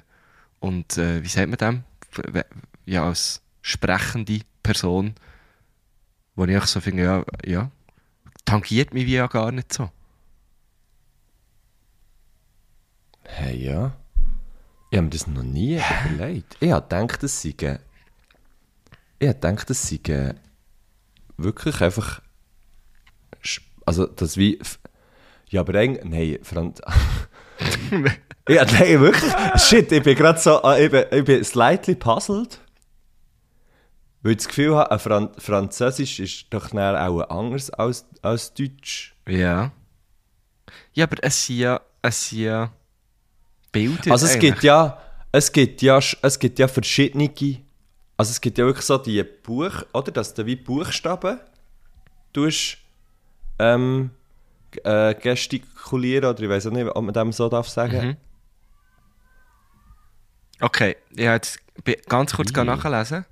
und äh, wie sagt man? W- Ja, als sprechende Person, wo ich auch so finde, ja, ja, tangiert mich wie ja gar nicht so. Hey, ja. Ich habe mir das noch nie überlegt. Ich habe gedacht, das sei. Ich habe gedacht, das sei wirklich einfach. Also das wie, ja, aber eigentlich, nein, Franz... ja, nein, wirklich, shit, ich bin gerade so, äh, ich bin, ich bin slightly puzzled. Weil ich das Gefühl habe, Fran Französisch ist doch auch anders als, als Deutsch. Ja. Ja, aber es sind ja, es sind ja Bilder. Also es gibt ja, es gibt ja, es gibt ja verschiedene, also es gibt ja wirklich so die Buch, oder, dass du wie Buchstaben tust, ähm, äh, gestikulieren, oder ich weiß auch nicht, ob man dem so darf sagen. Mhm. Okay, ich habe jetzt ganz kurz nachlesen.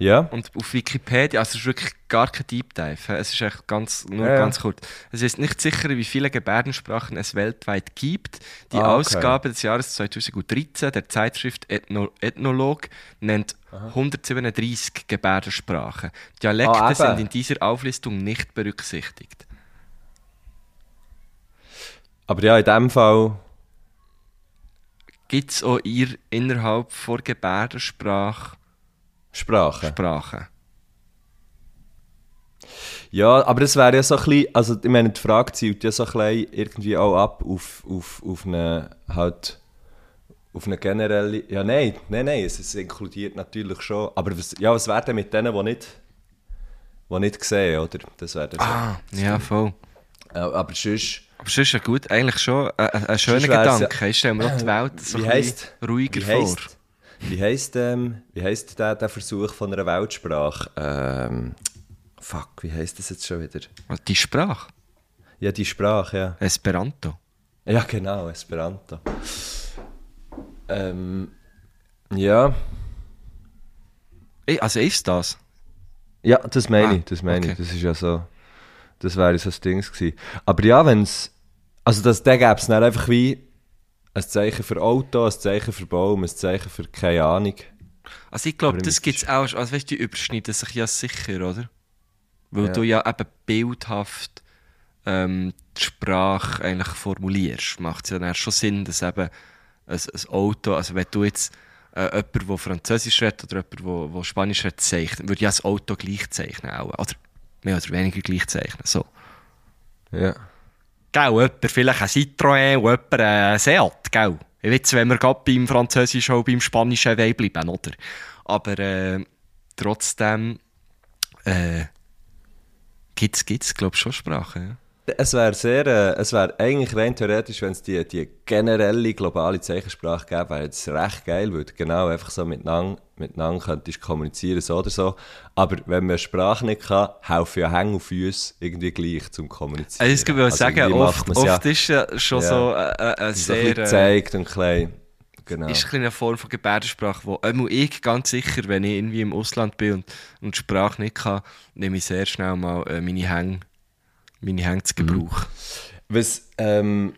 Ja, Und auf Wikipedia, also es ist wirklich gar kein Deep Dive, es ist echt ganz, nur Ja, ganz kurz. Es ist nicht sicher, wie viele Gebärdensprachen es weltweit gibt. Die Ah, okay. Ausgabe des Jahres 2013 der Zeitschrift Ethno Ethnolog nennt 137 Gebärdensprachen. Dialekte Ah, sind in dieser Auflistung nicht berücksichtigt. aber ja, in dem Fall, Gibt es auch ihr innerhalb von Gebärdensprache Sprache. Sprachen? Ja, aber es wäre ja so ein bisschen, also ich meine, die Frage zielt ja so ein bisschen irgendwie auch ab auf, auf, auf eine, halt, auf eine generelle, ja nein, nein, nein, es, es inkludiert natürlich schon, aber was, ja, was wäre denn mit denen, die nicht, die nicht sehen, oder? Das wäre dann so. Ah, ja, voll. Äh, aber sonst, Aber sonst ja gut, eigentlich schon ein, ein, schöner Gedanke. Ich stelle mir auch die Welt so wie ein heisst, ruhiger wie vor. Wie heisst, ähm, wie heisst der, der Versuch von einer Weltsprache? Ähm, fuck, wie heisst das jetzt schon wieder? Die Sprache, Ja, die Sprache, ja. Esperanto. Ja, genau, Esperanto. Ähm, ja. Eh, Also ist das? Ja, das meine Ah, ich, das meine okay. ich. Das ist ja so, das wäre so das Ding gewesen. Aber ja, wenn es, also das, da gäbe es dann einfach wie ein Zeichen für Auto, ein Zeichen für Baum, ein Zeichen für keine Ahnung. Also ich glaube, das gibt es auch. Also weißt du, die überschneiden sich ja sicher, oder? Weil Ja. du ja eben bildhaft ähm, die Sprache eigentlich formulierst. Macht es ja dann schon Sinn, dass eben ein, ein Auto, also wenn du jetzt äh, jemand, der Französisch redet oder jemand, der Spanisch redet, zeichnet, würde ja das Auto gleich zeichnen auch. Oder mehr oder weniger gleich zeichnen. So. Ja. Gell, jemand vielleicht ein Citroën und jemand ein Seat, gell? Ich weiß, wenn wir gerade beim Französischen und beim Spanischen bleiben, oder? Aber äh, trotzdem äh, gibt es, glaube ich, schon Sprachen. Ja? Es wäre sehr, äh, es wäre eigentlich rein theoretisch, wenn es die, die generelle globale Zeichensprache gäbe, wäre es recht geil, weil du genau einfach so miteinander, miteinander könntest kommunizieren, so oder so. Aber wenn man Sprache nicht kann, helfen ja Hänge und Füße irgendwie gleich zum Kommunizieren. Also, ich würde sagen, irgendwie oft, oft ist ja schon Ja. so äh, äh, ein so ein sehr... Äh, gezeigt und klein. Genau. ist eine Form von Gebärdensprache, wo einmal ich ganz sicher, wenn ich irgendwie im Ausland bin und, und Sprache nicht kann, nehme ich sehr schnell mal äh, meine Hänge meine Hänge zu Gebrauch. Was, ähm,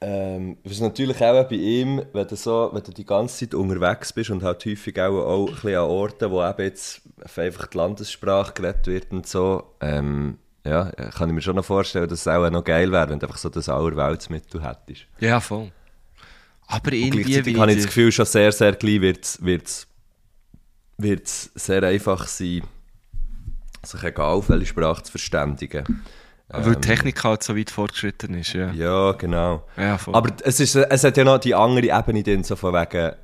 ähm, was natürlich auch bei ihm, wenn du, so, wenn du die ganze Zeit unterwegs bist und halt häufig auch, auch ein bisschen an Orten, wo eben jetzt einfach die Landessprache geredet wird und so, ähm, ja, kann ich mir schon noch vorstellen, dass es auch noch geil wäre, wenn du einfach so das Allerweltsmittel hättest. Ja, voll. Aber irgendwie gleichzeitig habe ich das Gefühl, schon sehr, sehr gleich wird es wird's, wird's sehr einfach sein, sich egal auf welche Sprache zu verständigen. Weil die Technik halt so weit fortgeschritten ist, ja. Ja, genau. Ja. Aber es, ist, es hat ja noch die andere Ebene drin, so von wegen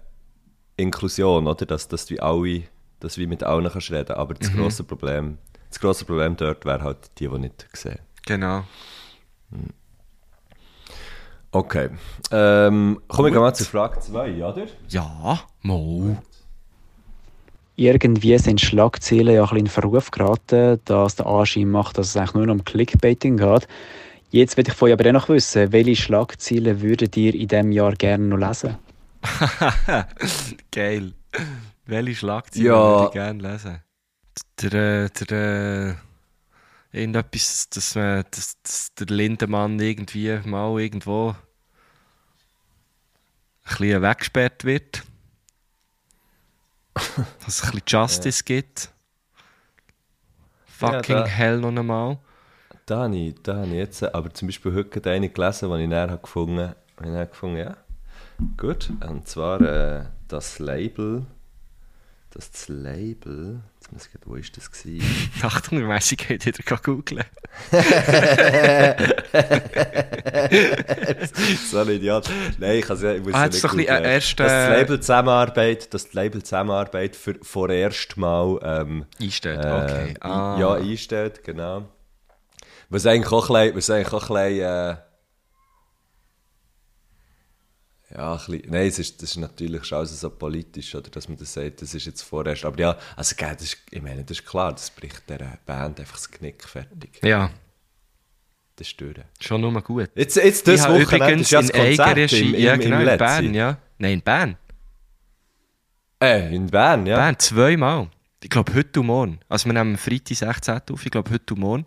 Inklusion, oder? Dass, dass du alle, dass wie mit allen kannst reden. Aber Mhm. das grosse Problem, das grosse Problem dort wäre halt die, die nicht sehen. Genau. Okay. Ähm, kommen wir mal zur Frage 2, oder? Ja, Mo. Irgendwie sind Schlagzeilen ja ein bisschen in Verruf geraten, dass der Anschein macht, dass es eigentlich nur noch um Clickbaiting geht. Jetzt will ich von euch aber noch wissen, welche Schlagzeilen würdet ihr in diesem Jahr gerne noch lesen? Geil. Welche Schlagzeilen Ja. würde ich gerne lesen? Der, äh, der, äh, irgendetwas, dass, man, dass, dass der Lindemann irgendwie mal irgendwo ein bisschen weggesperrt wird. dass es ein bisschen Justice gibt. Fucking da- hell noch einmal. Da habe ich, da habe ich jetzt aber zum Beispiel heute gerade eine gelesen, die ich näher gefunden habe. Ich habe gefunden, ja, gut. Und zwar äh, das Label, dass das Label, muss ich wo ist das gewesen? Achtung, Messi geht wieder googeln. so ein Idiot. Nein, ich, also, ich muss Ah, nicht doch ein äh, erst, dass das äh, Label Zusammenarbeit, dass das Label Zusammenarbeit für vorerst mal ähm, Einstellt, äh, okay. ein- Ah. ja, einstellt, genau. Was eigentlich auch ein bisschen, was eigentlich auch ein bisschen äh, ja, ein bisschen, nein, es ist, das ist natürlich schon so politisch, oder, dass man das sagt, das ist jetzt vorerst. Aber ja, also, das ist, ich meine, das ist klar, das bricht der Band einfach das Knick fertig. Ja, Das durch. schon nur gut. Jetzt, jetzt das ich Wochenende ist ja das in Konzert im, im, ja im genau, in Letzi. Bern, ja. Nein, in Bern. Äh, in Bern, ja. Bern, zweimal. Ich glaube, heute und morgen. Also, wir nehmen Freitag 16. auf, ich glaube, heute und morgen.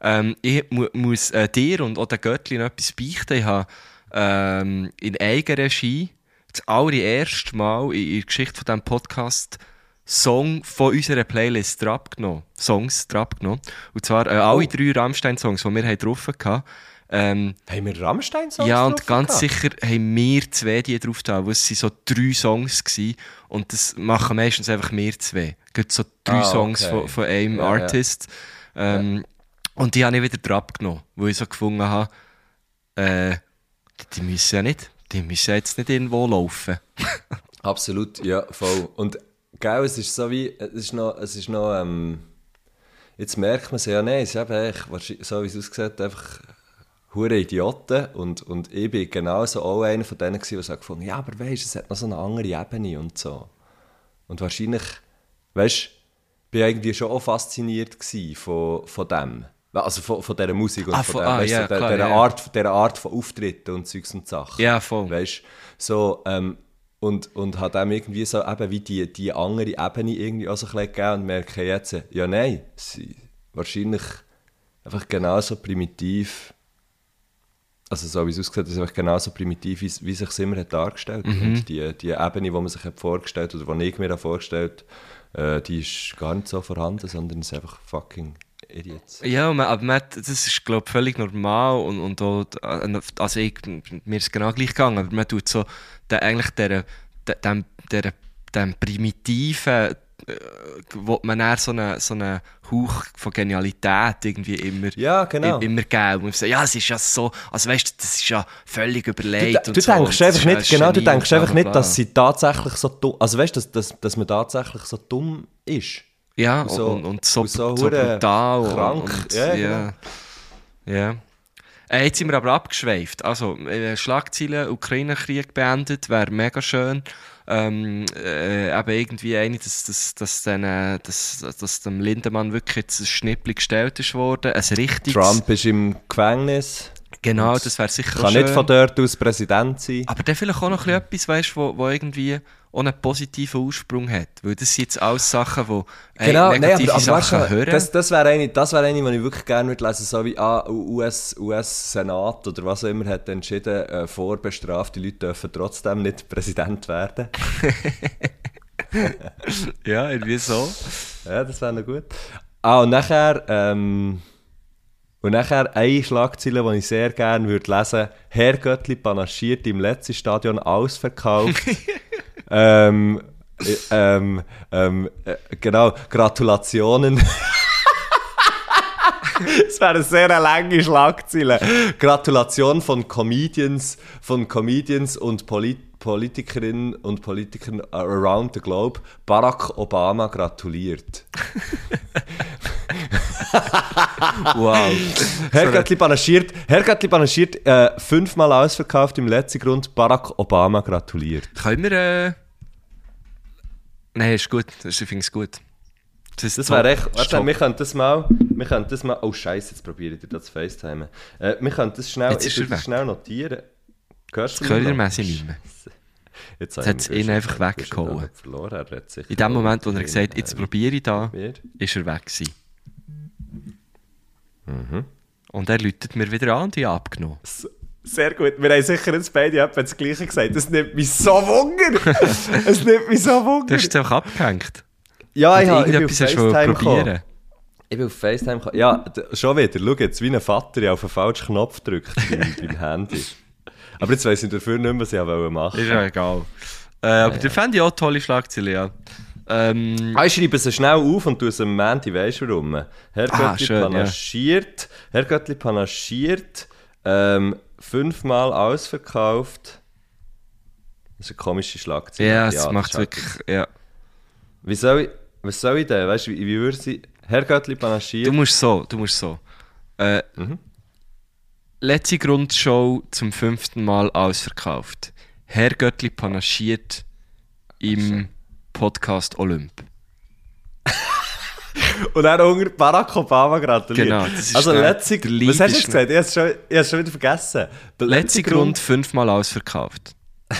Ähm, ich mu muss äh, dir und auch den Göttli noch etwas beichten. Ich habe ähm, in Eigenregie das allererste Mal in, der Geschichte von diesem Podcast Song von unserer Playlist drauf genommen. Songs drauf genommen. Und zwar äh, alle Oh. drei Rammstein-Songs, die wir haben drauf hatten. Ähm, Haben wir Rammstein-Songs ja, und ganz gehabt? sicher haben wir zwei die drauf da, wo es sind so drei Songs gewesen. Und das machen meistens einfach wir zwei. Gibt so drei Ah, Songs okay. von, von einem Ja, ja. Artist. Ähm, Und die habe ich wieder drauf genommen, weil ich so gefunden habe, äh, die müssen ja nicht, die müssen jetzt nicht irgendwo laufen. Absolut, ja, voll. Und gell, es ist so wie, es ist noch, es ist noch, ähm, jetzt merkt man es ja, nein, es ist wahrscheinlich- so wie es aussieht, einfach hure Idioten und, und ich bin genauso auch einer von denen der so gefunden ja, aber weisst, es hat noch so eine andere Ebene und so. Und wahrscheinlich, weißt, bin ich irgendwie schon auch fasziniert von, von dem. Also von, von dieser Musik und Ah, von, der, ah, weißt, so der, klar, dieser, ja. Art, dieser Art von Auftritten und Zeugs und Sachen. Ja, voll. Weißt so, ähm, und, und hat dem irgendwie so eben wie die, die andere Ebene irgendwie auch so ein bisschen gegeben und merke jetzt, ja nein, sie wahrscheinlich einfach genauso primitiv, also so wie es aussieht, ist einfach genauso primitiv, wie, wie sich es immer hat dargestellt Und die, die Ebene, die man sich hat vorgestellt oder die ich mir vorgestellt äh, die ist gar nicht so vorhanden, sondern es ist einfach fucking Idiots. Ja, man, aber man, das ist, glaube ich, völlig normal und, und auch, also ich, mir ist es genau gleich gegangen, aber man tut so der, eigentlich der, dem, der, dem primitiven, äh, wo man dann so einen so einen Hauch von Genialität irgendwie immer, Ja, genau. immer geben. Und sagt, ja, es ist ja so, also weißt du, das ist ja völlig Du, überlegt. du und so, denkst einfach nicht, genau, du denkst einfach nicht, dass sie tatsächlich so dumm, also weißt du, dass, dass, dass man tatsächlich so dumm ist. Ja, Und so- und, und so, und so so, brutal. krank. Und, Ja, ja, ja. Äh, jetzt sind wir aber abgeschweift. Also, äh, Schlagzeilen, Ukraine-Krieg beendet, wäre mega schön. Ähm, äh, eben irgendwie eine, dass, dass, dass, dann, äh, dass, dass dem Lindemann wirklich jetzt ein Schnippli gestellt ist worden. Ein richtiges. Trump ist im Gefängnis, Genau, das wäre sicher kann schön. nicht von dort aus Präsident sein. Aber dann vielleicht auch noch bisschen etwas, weißt, wo, wo irgendwie auch einen positiven Ursprung hat. Weil das sind jetzt alles Sachen, die Genau, nein, negative aber, aber weißt Sachen du, hören. das, das wäre eine, das wäre eine, die ich wirklich gerne würde lesen, so wie ah, US, US-Senat oder was auch immer hat entschieden, äh, vorbestrafte Leute dürfen trotzdem nicht Präsident werden. ja, irgendwie so. Ja, das wäre noch gut. Ah, und nachher, ähm, und nachher eine Schlagzeile, die ich sehr gerne würde lesen Herr Göttli panaschiert im letzten Stadion ausverkauft. ähm, äh, ähm, ähm, äh, genau, Gratulationen. Das wäre eine sehr lange Schlagzeile. Gratulation von Comedians, von Comedians und Polit Politikerinnen und Politikern around the globe. Barack Obama gratuliert. Wow. Herr Göttli panaschiert, Herr Göttli panaschiert äh, fünfmal ausverkauft im letzten Grund. Barack Obama gratuliert. Können wir. Äh... Nein, ist gut. Das- Ich finde es gut. Das top. wäre echt. Das Warte, wir können das mal. Wir können das mal. Oh Scheiße, jetzt probiere ich dir das zu FaceTimen. Äh, wir können das schnell, Jetzt ist das schnell notieren. Hörst du Das? Messi nicht mehr. Jetzt Jetzt ich mich ihn einfach weggehauen. hat sicher In dem Moment, wo er gesagt hat, jetzt probiere ich da, ist er weg gewesen. Mhm. Und er läutet mir wieder an und ich habe abgenommen. Sehr gut. Wir haben sicher jetzt beide etwa das Gleiche gesagt. Das nimmt mich so Wunder. Es nimmt mich so Du Wunder. hast es einfach abgehängt. Ja, ich, habe, ich irgendetwas du FaceTime probieren. gekommen. Ich bin auf FaceTime gekommen. Ja, schon wieder. Schau jetzt, wie ein Vater ich auf den falschen Knopf drückt beim, Handy. Aber jetzt weiss ich dafür nicht mehr, was ich machen wollte. Ist ja egal. Äh, aber der fände ich auch tolle Schlagzeile, ja. Ähm, Ah, ich schreibe sie schnell auf und tue es am Mandy, weisst du warum? Herr Ah, ja. panaschiert, Herr Göttli panaschiert, ähm, fünfmal ausverkauft. Das ist eine komische Schlagzeile. ja, es macht das ist halt- wirklich, ja. Wie soll ich, was soll ich denn? Weißt du, wie, wie würde sie... Herr Göttli panaschiert... Du musst so, du musst so. Äh, Mhm. Letzte Grundshow zum fünften Mal ausverkauft. Herr Göttli panaschiert im Podcast Olymp. Und dann unter Barack Obama gratuliert. Genau, also letzte... Was hast du gesagt? Ich habe es schon, ich schon wieder vergessen. Der Letzte Grund fünfmal ausverkauft.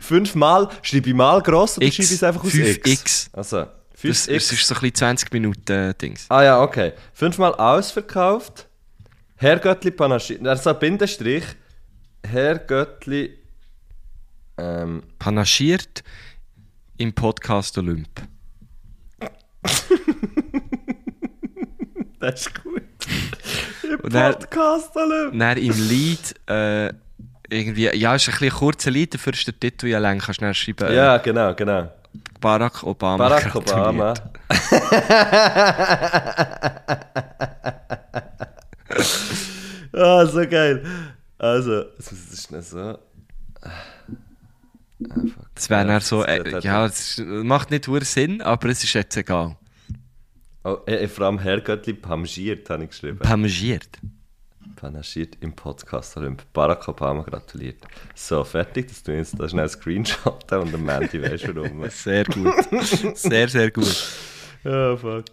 Fünfmal, schreibe ich mal gross oder X, schreibe ich es einfach aus fünf X? X. Also, Das, 5 das ist so ein bisschen 20 Minuten äh, Dings. Ah ja, okay. Fünfmal ausverkauft. Herr Göttli panaschiert. Also Bindestrich. Herr Göttli. Ähm, Panaschiert im Podcast Olymp. das ist gut. Im dann- Podcast alle. Dann im Lied, äh, irgendwie, ja, ist ein bisschen kurzer Lied, dafür ist der Titel ja lang, kannst du dann schreiben, äh, Ja, genau, genau. Barack Obama. Barack. Obama. Ah, so geil. Also, es ist schnell so. Das wäre dann so, äh, ja, es macht nicht nur Sinn, aber es ist jetzt egal. Oh, äh, vor allem Herr Göttli panaschiert, habe ich geschrieben. Panaschiert. Panaschiert im Podcast Olymp. Barack Obama gratuliert. So, fertig, dass du jetzt da schnell screenshotten und am Mandy weißt warum. Sehr gut. sehr, sehr gut. Ja, fuck.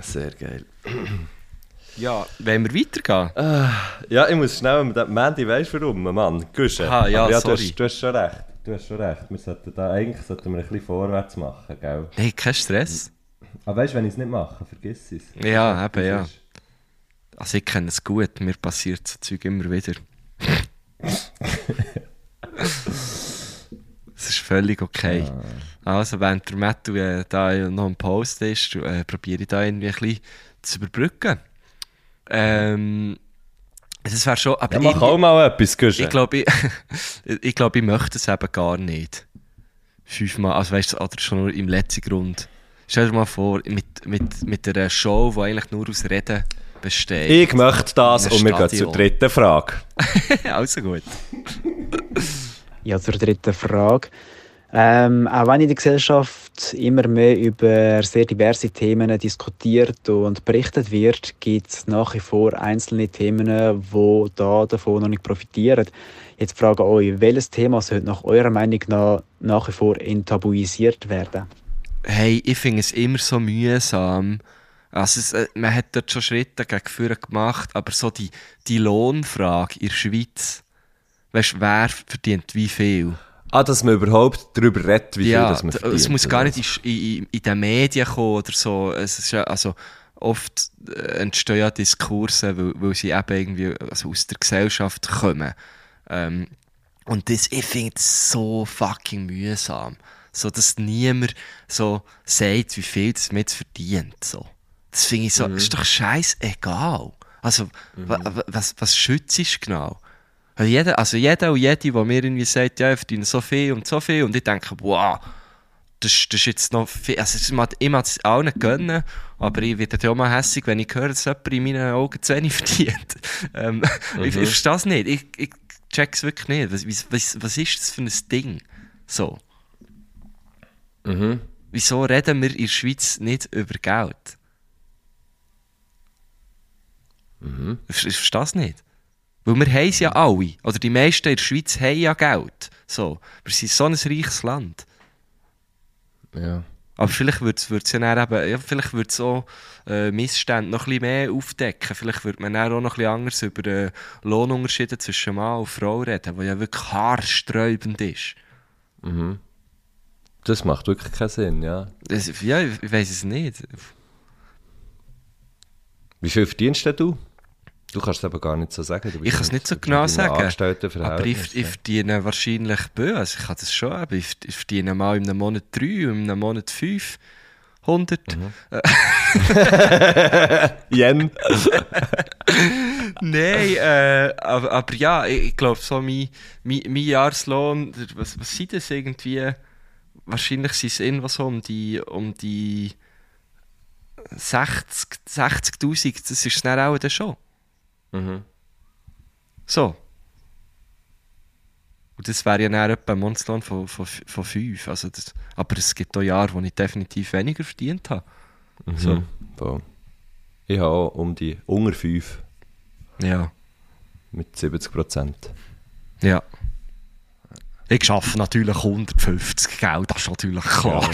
Sehr geil. Ja, wollen wir weitergehen? Ja, ich muss schnell mit dem Mandy weißt du warum, Mann. Guschen. Aha, ja, ja du, sorry. hast, du hast schon recht. Du hast schon recht. Wir sollten da, eigentlich sollten wir ein bisschen vorwärts machen, gell? Nein, kein Stress. Aber weißt du, wenn ich es nicht mache, vergiss es. Ja, eben, ja. ist- Also ich kenne es gut, mir passiert so Zeug immer wieder. Es ist völlig okay. Also, während der Mattu äh, da noch im Post ist, äh, probiere ich da irgendwie ein bisschen zu überbrücken. Ähm, das wäre schon... Aber Ja, mach irgendwie- auch mal etwas, Guschen. ich glaube, ich, ich, glaub, ich möchte es eben gar nicht. Fünfmal, also weißt du, oder schon nur im letzten Grund. Stell dir mal vor, mit, mit, mit einer Show, die eigentlich nur aus Reden besteht. Ich möchte das und wir gehen Stadion. zur dritten Frage. also gut. Ja, zur dritten Frage. Ähm, auch wenn in der Gesellschaft immer mehr über sehr diverse Themen diskutiert und berichtet wird, gibt es nach wie vor einzelne Themen, die da davon noch nicht profitieren. Jetzt frage ich euch, welches Thema sollte nach eurer Meinung nach, nach wie vor enttabuisiert werden? Hey, ich finde es immer so mühsam. Also es, äh, man hat dort schon Schritte gegen vorne gemacht, aber so die, die Lohnfrage in der Schweiz, weißt wer verdient wie viel? Ah, dass man überhaupt darüber redet, wie viel ja, das man verdient. es muss gar nicht in, in, in den Medien kommen oder so. Es ist ja, also oft äh, entstehen ja Diskurse, weil, weil sie eben irgendwie also aus der Gesellschaft kommen. Ähm, und das, ich finde es so fucking mühsam. So, dass niemand so sagt, wie viel das man jetzt verdient. So. Das finde ich so, ist doch scheißegal. Also, wa, was, was schützt ist genau? Also jeder, also jeder und jede, der mir irgendwie sagt, ja, ich verdiene so viel und so viel, und ich denke, wow, das, ist- das ist jetzt noch viel, also es ich mag es auch nicht gönnen, aber ich werde ja auch mal hässig, wenn ich höre, dass jemand in meinen Augen zu wenig verdient. ähm, ich, ich verstehe das nicht, ich, ich check's wirklich nicht. Was, was, was, ist das für ein Ding? So. Wieso reden wir in der Schweiz nicht über Geld? Ich, ich verstehe das nicht. Weil wir haben es ja alle. Oder die meisten in der Schweiz haben ja Geld. So. Wir sind so ein reiches Land. Ja. Aber vielleicht würde es ja dann eben, ja, vielleicht würde es auch äh, Missstände noch ein bisschen mehr aufdecken. Vielleicht würde man dann auch noch ein bisschen anders über äh, Lohnunterschiede zwischen Mann und Frau reden, was ja wirklich haarsträubend ist. Das macht wirklich keinen Sinn, ja. Das, ja, ich, weiß es nicht. Wie viel verdienst du? Du kannst es aber gar nicht so sagen. Ich kann es nicht so genau sagen. Aber ich, ich verdiene wahrscheinlich böse. Also ich habe das schon. Aber ich, ich verdiene mal in einem Monat drei, und in einem Monat fünf. 100. Yen. Nein, äh, aber, aber ja, ich, ich glaube, so mein, mein, mein Jahreslohn, was, was sind das irgendwie? wahrscheinlich sind es irgendwas so um die, um die 60 60'000, das ist es dann auch dann schon. Mhm. So. Und das wäre ja dann etwa ein Monsterlohn von, von, von 5. Also das, aber es gibt auch Jahre, wo ich definitiv weniger verdient habe. So. Mhm. Voll. Ich habe auch um die unter 5 Ja. mit 70 Prozent. Ja. Ich arbeite natürlich 150, gell? Das ist natürlich klar.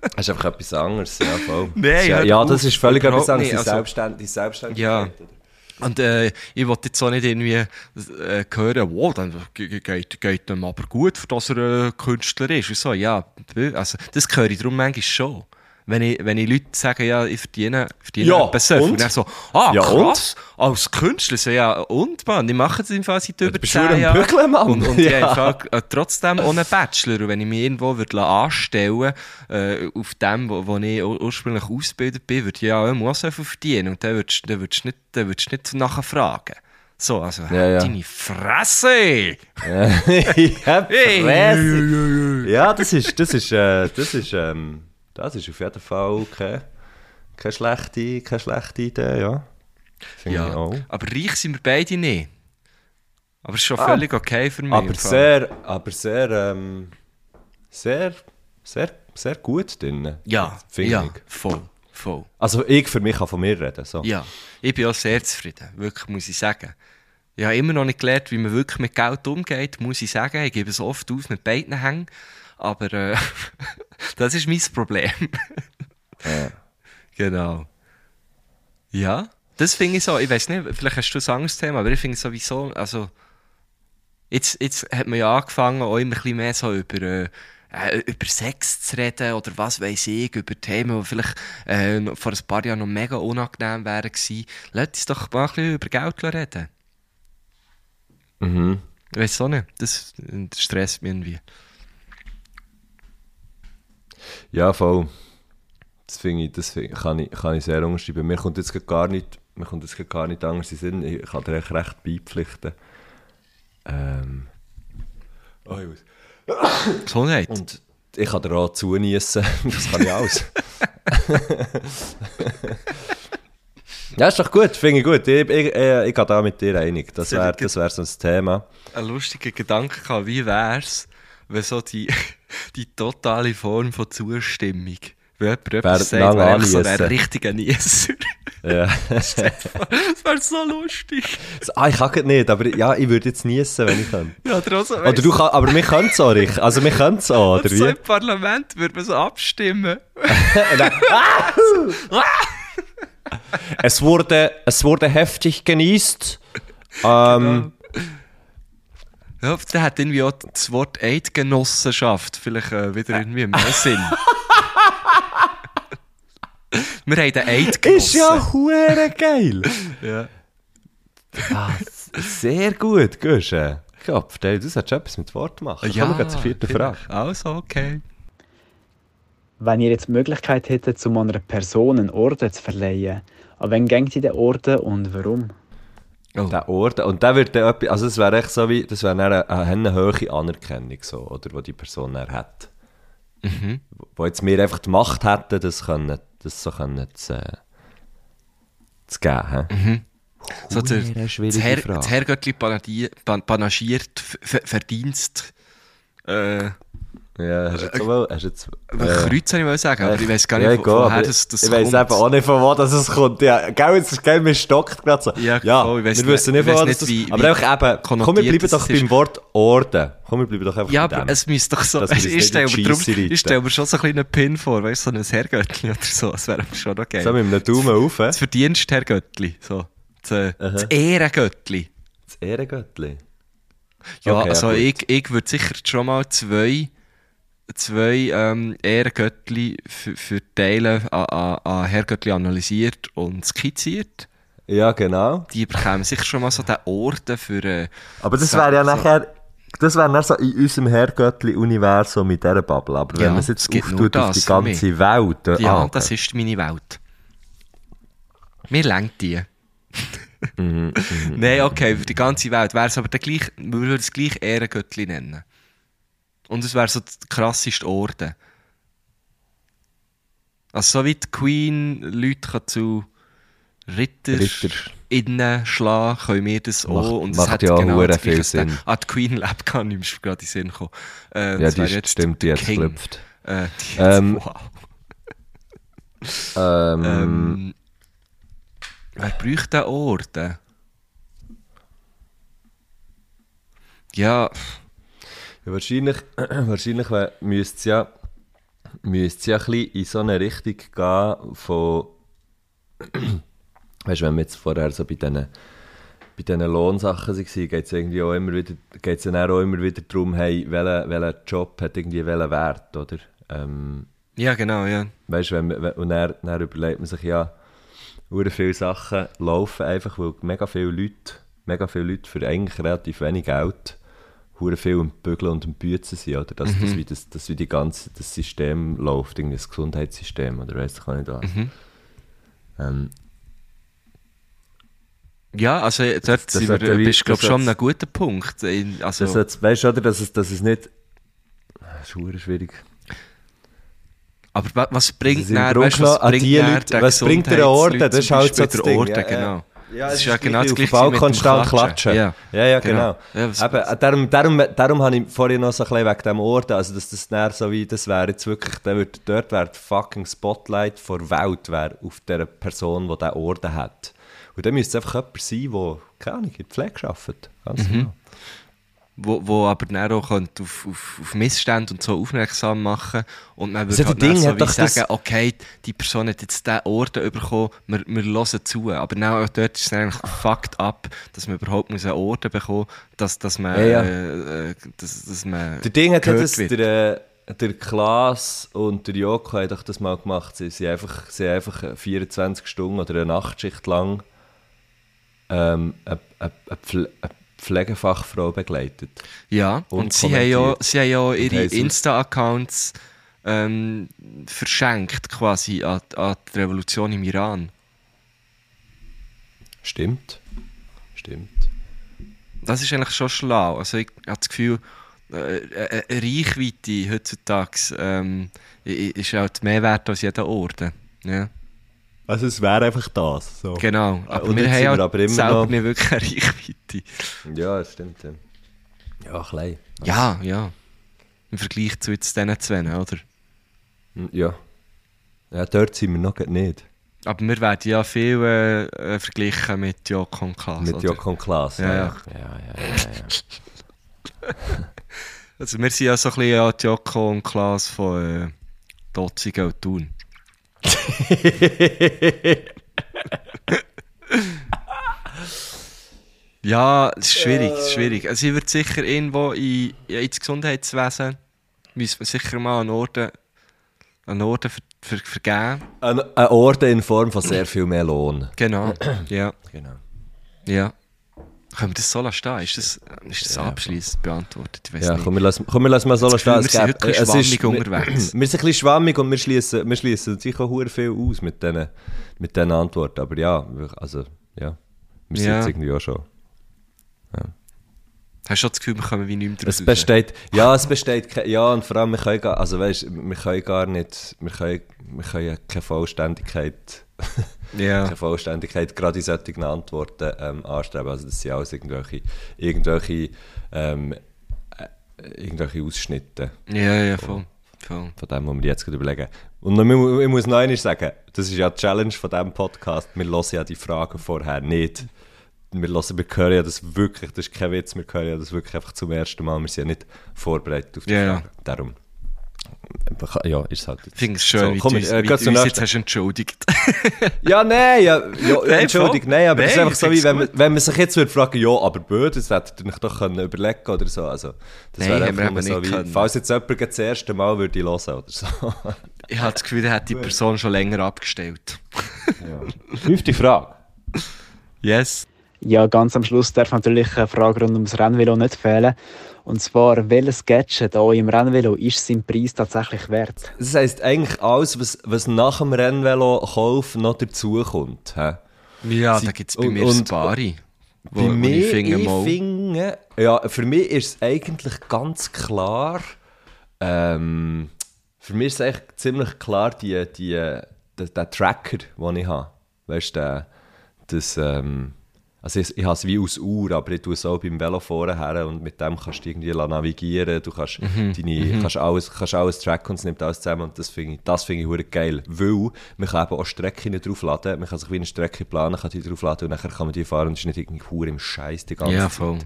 Das ist einfach etwas anderes. Ja, voll. Nein, ja, ja das ist völlig etwas anderes. Die Also- Selbstständ die Selbstständigkeit. Ja. oder? Und äh, ich wollte jetzt auch nicht irgendwie äh, hören, wow, dann ge- ge- geht, geht ihm aber gut, dass er äh, Künstler ist. Und so, ja, also, das höre ich darum manchmal schon. Wenn ich, wenn ich Leute sagen, ja, ich verdiene, verdiene Ja, etwa so viel. und? Und dann so, ah, Ja, krass, als Künstler. So, ja, und, Mann, ich mache es im Fall seit über bist du 10 ein Jahren. Bügel, Mann. Und, und ich Ja. habe im Fall, äh, trotzdem ohne Bachelor. Und wenn ich mich irgendwo würde anstellen äh, auf dem, wo, wo ich ur- ursprünglich ausgebildet bin, würde ich ja auch auch so viel verdienen. Und dann würdest du nicht, dann würdest du nicht nachher fragen. So, also, Ja, ja. deine Fresse! ja, Fresse. Ja, das ist, das ist, äh, das ist, ähm, das ist auf jeden Fall keine, keine, schlechte, keine schlechte Idee, ja. Finde ich Ja, auch. aber reich sind wir beide nicht. Aber es ist schon Ah. völlig okay für mich. Aber sehr, aber sehr, ähm, sehr, sehr, sehr gut drin. Ja, finde ja, ich. voll, voll. Also ich für mich kann von mir reden. So. Ja, ich bin auch sehr zufrieden, wirklich, muss ich sagen. Ich habe immer noch nicht gelernt, wie man wirklich mit Geld umgeht, muss ich sagen. Ich gebe es oft auf mit beiden Hängen. Aber äh, das ist mein Problem. Ja. Genau. Ja, das finde ich so. Ich weiß nicht, vielleicht hast du ein anderes Thema, aber ich finde sowieso, also jetzt, jetzt hat man ja angefangen, auch immer ein bisschen mehr so über, äh, äh, über Sex zu reden oder was weiß ich, über Themen, die vielleicht äh, vor ein paar Jahren noch mega unangenehm wären gewesen. Lass uns doch mal ein bisschen über Geld reden. Mhm. Ich weiß auch nicht, das, das stresst mich irgendwie. Ja, voll. Das finde ich, das find, kann, ich, kann ich sehr unterschreiben. Mir kommt jetzt gar nicht, mir kommt jetzt gar nicht anders in Sinn. Ich kann dir echt recht beipflichten. Ähm. Oh, ich muss. Gesundheit. Und ich kann dir auch zuniessen. Das kann ich alles. ja, ist doch gut, finde ich gut. Ich, ich, ich, ich gehe da mit dir einig. Das wäre das wär so ein Thema. ein lustiger Gedanke gehabt, wie wär's, wenn so die, die totale Form von Zustimmung, wenn jemand Wer etwas sagt, wäre so anniessen. ein richtiger Niesser. Ja. das wäre so lustig. ah, ich kann nicht, aber ja, ich würde jetzt niessen, wenn ich kann. Ja, oder auch so, Oder du kann, aber wir können es auch, Rich. Also wir können es auch, oder und so wie? im Parlament würde man so abstimmen. Es wurde, es wurde heftig genießt. Ähm, Ja, dann hat irgendwie auch das Wort Eidgenossenschaft vielleicht äh, wieder irgendwie mehr Sinn. Wir haben den Eidgenossen. Ist ja hure geil. Ja. Ah, sehr gut, Guschen. Ich glaube, du solltest etwas mit Wort machen. Ja, Kommen wir zur vierten Frage. vielleicht. Also, okay. Wenn ihr jetzt die Möglichkeit hättet, zu einer Person einen Orden zu verleihen, an wen geht ihr den Orden und warum? Oh. Der Orden, und der wird dann etwas, also das wäre echt so wie, das wäre eine, eine hohe Anerkennung, so, oder, die die Person dann hat. Mhm. Wo jetzt wir einfach die Macht hätten, das, können, das so können zu, äh, zu geben. hä? So der, das, Herr, das Herrgöttli panagiert Ver- Ver- Verdienst. Äh, Ja, hast du jetzt, auch, du jetzt äh, Kreuz soll ich mal sagen, aber ich weiß gar nicht, ja, wo, egal, woher das, das Ich weiß kommt. eben auch nicht, von wo das es kommt. Ja, gell, jetzt geil, mir stockt gerade so. Ja, ja voll, ich weiss wir nicht- wissen nicht, ich von wo das wie- Aber einfach eben, komm, wir bleiben doch ist. beim Wort Orden. Komm, wir bleiben doch einfach Ja, aber es müsste doch so. Uns Ich stelle mir, drum, ich stelle mir schon so einen kleinen Pin vor, weißt du, so ein Herrgöttli oder so. Das wäre schon geil. So mit einem Daumen auf? Das Verdienst Herrgöttli. So. Das, äh, das Ehrengöttli. das Ehrengöttli. Ja, Okay, also ich, ich würde sicher schon mal zwei, zwei ähm, Ehrengöttli für, für Teile an, an, an Herrgöttli analysiert und skizziert. Ja, genau. Die bekommen sicher schon mal so den Orden für... Äh, Aber das wäre ja so- nachher... Das wäre dann so in unserem Herrgöttli-Universum mit dieser Bubble. Aber Ja, wenn man es jetzt auftut auf die ganze Welt... äh, Ja, ah, das ist meine Welt. Mir lenkt die. Mhm, Nein, okay, für die ganze Welt wäre es aber der gleich, wir würden es gleich Ehrengöttli nennen. Und es wäre so der krasseste Orden. Also so wie die Queen Leute kann zu Ritter, Ritter. innen schlagen, können wir das Macht- auch. Und es macht hat ja auch genau das viel Sinn. Ah, die Queen lebt gar nicht, ist gerade in den Sinn gekommen. Äh, Ja, die ist, jetzt stimmt, die hat geklüpft. Äh, die Ähm, wow. Ähm, Ähm, wer bräuchte den Orden? Ja, Ja, wahrscheinlich wahrscheinlich müsste es ja, müsste ja ein bisschen in so eine Richtung gehen von, weißt du, wenn wir jetzt vorher so bei diesen bei diesen Lohnsachen waren, geht es irgendwie auch immer wieder, geht's dann auch immer wieder darum, hey, welcher, welcher Job hat irgendwie welchen Wert, oder? Ähm, ja genau, ja. Weißt du, wenn, man- wenn, und dann, dann überlegt man sich ja, hure viele Sachen laufen einfach, weil mega viele Leute, mega viele Leute für eigentlich relativ wenig Geld hure viel am Bügeln und am Büzen sind, oder? Dass, dass, wie das, dass wie die ganze, das System läuft, irgendwie das Gesundheitssystem, oder weiss ich nicht was. Ähm, Ja, also dort das hat wir, wie- bist du das schon einem guten Punkt. Also, das jetzt, weißt du, oder, dass es, dass es nicht... Das ist schwierig. aber wa- was bringt Das im dann, weißt, was genommen an bringt die Leute- der was bringt der Orden? Das ist halt so das Ding, Orden, ja. genau. Ja, das es ist ja genau das gleich gleiche auf dem konstant Klatschen. klatschen. Ja. Ja, ja, Genau. genau. Ja, Eben, darum, darum, darum habe ich vorhin noch so ein bisschen wegen dem Orden, also dass das näher so wie, das wäre jetzt wirklich, der wird, dort wäre fucking Spotlight vor Welt wäre auf der Person, die diesen Orden hat. Und dann müsste es einfach jemand sein, der, keine Ahnung, in der Pflege arbeitet. Ganz Mhm. genau. Wo, wo aber dann auch könnte auf, auf, auf Missstände und so aufmerksam machen und man würde halt Ding, so wie doch das- sagen, okay, die Person hat jetzt diesen Orden bekommen, wir, wir hören zu. Aber dann auch dort ist es eigentlich fucked up, dass man überhaupt einen Orden bekommen dass, dass man, Ja, ja. Äh, äh, dass, dass man Der Ding hat das, wird. der, der Klaas und der Joko haben doch das mal gemacht. Sie sind einfach, sie haben einfach 24 Stunden oder eine Nachtschicht lang ähm, eine, eine, eine Pflegefachfrau begleitet. Ja, Und und, sie, haben ja, sie haben ja ihre Insta-Accounts ähm, verschenkt quasi an, an die Revolution im Iran. Stimmt. Stimmt. Das ist eigentlich schon schlau. Also ich habe das Gefühl, äh, eine eine Reichweite heutzutage ähm, ist halt mehr wert als jeder Orden. Ja, Also es wäre einfach das. So. genau. Aber und wir jetzt haben sind halt wir aber immer selber noch- nicht wirklich eine Reichweite. Ja, das stimmt. Ja, ja klein. Ja, ja. Im Vergleich zu jetzt diesen zwei, oder? Hm, Ja. Ja, dort sind wir noch nicht. Aber wir werden ja viel äh, äh, verglichen mit Joko und Klaas. Mit oder? Joko und Klaas. Ja, ja. ja. ja, ja, ja, ja. Also wir sind ja so ein bisschen ja, die Joko und Klaas von äh, Dotzigen und Thun. ja, schwierig, schwierig. Also ich würde sicher irgendwo in, ja, ins Gesundheitswesen müssen wir sicher mal Orden, einen Orden ver, ver, vergeben. Ein, Orden in Form von sehr viel mehr Lohn. Genau, ja, Genau. ja. Können wir das so lassen stehen? Ist das, ist das abschließend beantwortet? Ja, nicht. komm, wir lassen, komm, wir lassen mal so Das stehen. Gefühl, wir sind ein bisschen es ist- schwammig wir- unterwegs. Wir sind ein bisschen schwammig und wir schließen, wir schließen sicher hure viel aus mit diesen mit Antworten. Aber ja, wir- also, ja. Wir sind Ja. jetzt irgendwie auch schon. Hast du das Gefühl, wir kommen wie nicht mehr Es draus raus? besteht, ja, es besteht, ja, und vor allem, wir können gar, also weißt, wir können gar nicht, wir können, wir können keine Vollständigkeit, Ja. keine Vollständigkeit gerade in solchen Antworten ähm, anstreben. Also das sind alles irgendwelche, irgendwelche, ähm, äh, irgendwelche Ausschnitte Ja, ja, voll. voll. von dem, was wir jetzt gerade überlegen. Und noch, ich mu- ich muss noch einmal sagen, das ist ja die Challenge von diesem Podcast, wir hören ja die Fragen vorher nicht. Wir, hören, wir hören ja das wirklich, das ist kein Witz, wir hören ja das wirklich einfach zum ersten Mal, wir sind ja nicht vorbereitet auf die Ja, ja. Fragen. Darum, ja, ist es halt. Ich finde es schön, So, wie komm, du uns, äh, wie du uns jetzt hast entschuldigt. Ja, nein, ja, ja voll. nein, aber das ist einfach so, wie wenn man, wenn man sich jetzt würde fragen, ja, aber blöd, das hättet ihr euch doch können überlegen oder so. Also, das Nein, wäre einfach nur so, wie, können. falls jetzt jemand das erste Mal würde ich hören oder so. ich habe das Gefühl, er hat die Person schon länger abgestellt. Fünfte Frage. Yes. Ja, ganz am Schluss darf natürlich eine Frage rund ums Rennvelo nicht fehlen. Und zwar, welches Gadget an im Rennvelo ist sein Preis tatsächlich wert? Das heisst eigentlich alles, was, was nach dem Rennvelo-Kauf noch dazukommt. Ja, Sie- da gibt es bei und- mir und- ein paar. Wo, Bei wo mir, ich finde, ich finde, ja, für mich ist es eigentlich ganz klar Ähm, für mich ist es eigentlich ziemlich klar, die, die, der, der Tracker, den ich habe. Weißt du, das, ähm, also ich, ich habe es wie aus Uhr, aber ich tue es auch beim Velo vorher her und mit dem kannst du irgendwie navigieren, du kannst, deine, kannst, alles, kannst alles tracken und es nimmt alles zusammen und das finde ich, das finde ich geil, weil man kann eben auch Strecken draufladen, man kann sich wie eine Strecke planen, kann die draufladen und dann kann man die fahren und ist nicht irgendwie hure im Scheiß die ganze Ja, Zeit. voll.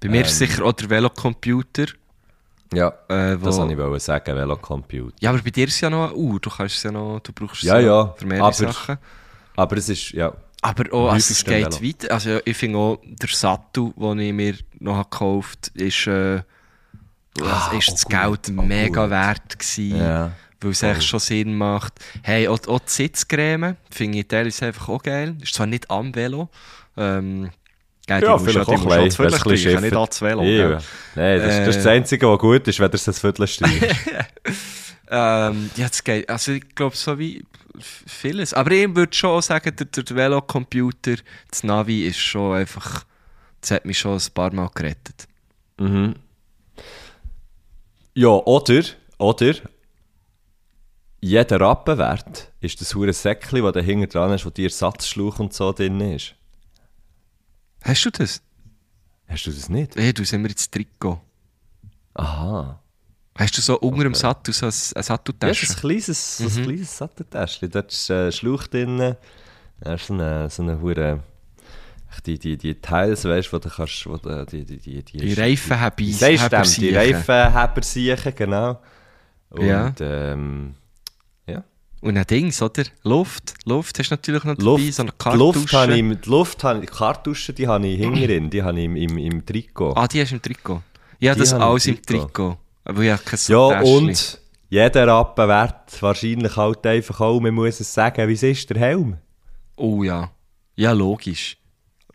Bei mir ist sicher auch der Velocomputer. Ja, Äh, wo- das wollte ich wollen sagen, Velocomputer. Ja, aber bei dir ist es ja noch eine Uhr. Du kannst es ja noch, du brauchst es Ja, ja, für mehrere aber- Sachen. Aber es ist, ja, Aber auch, also es geht weiter. Also ich finde auch, der Sattel, den ich mir noch gekauft habe, ist, äh, Ah, ist oh das gut, Geld oh mega gut. wert gewesen. Ja. Weil es echt schon Sinn macht. Hey, auch, auch die Sitzcreme finde ich teilweise einfach auch geil. Ist zwar nicht am Velo. Ähm, ja, die Ja, vielleicht auch das ein bisschen nicht ans Velo. Ja. gell? Nein, das, das ist das Äh. Einzige, was gut ist, wenn du es das Viertel streichst. Ähm, ja, das geht. Also ich glaube, so wie vieles. Aber ich würde schon sagen, der, der Velocomputer, das Navi ist schon einfach, das hat mich schon ein paar Mal gerettet. ja, oder, oder, jeder Rappenwert ist das hure Säckchen, das da hinten dran ist, wo die Ersatzschlauch und so drin ist. Hast du das? Hast du das nicht? Hey, du sind wir ins Trikot. Aha. Hast du so unter dem Sattel so ein, ein Ja, ist ein kleines, so ein kleines Satteltäschchen. Dort ist ein Schlauch drin. Da ist so eine, so eine hure die, die, die Teils, weißt du, wo du kannst, wo du, die, die, die, die, die Reifen haben? Die Reifenheber siechen, genau. Und, Ja. ähm, ja. Und ein Dings, oder? Luft. Luft hast du natürlich noch dabei, Luft, so eine die Luft Kartusche. habe ich, die Luft habe ich, die Kartusche, die habe ich hinterin, die habe ich im, im, im Trikot. Ah, die hast du im Trikot. Ja, das im alles im Trikot. Aber ich habe kein ja, Täschchen. und jeder Rappenwert wahrscheinlich halt einfach auch, man muss es sagen, wie ist der Helm? Oh ja. Ja, logisch.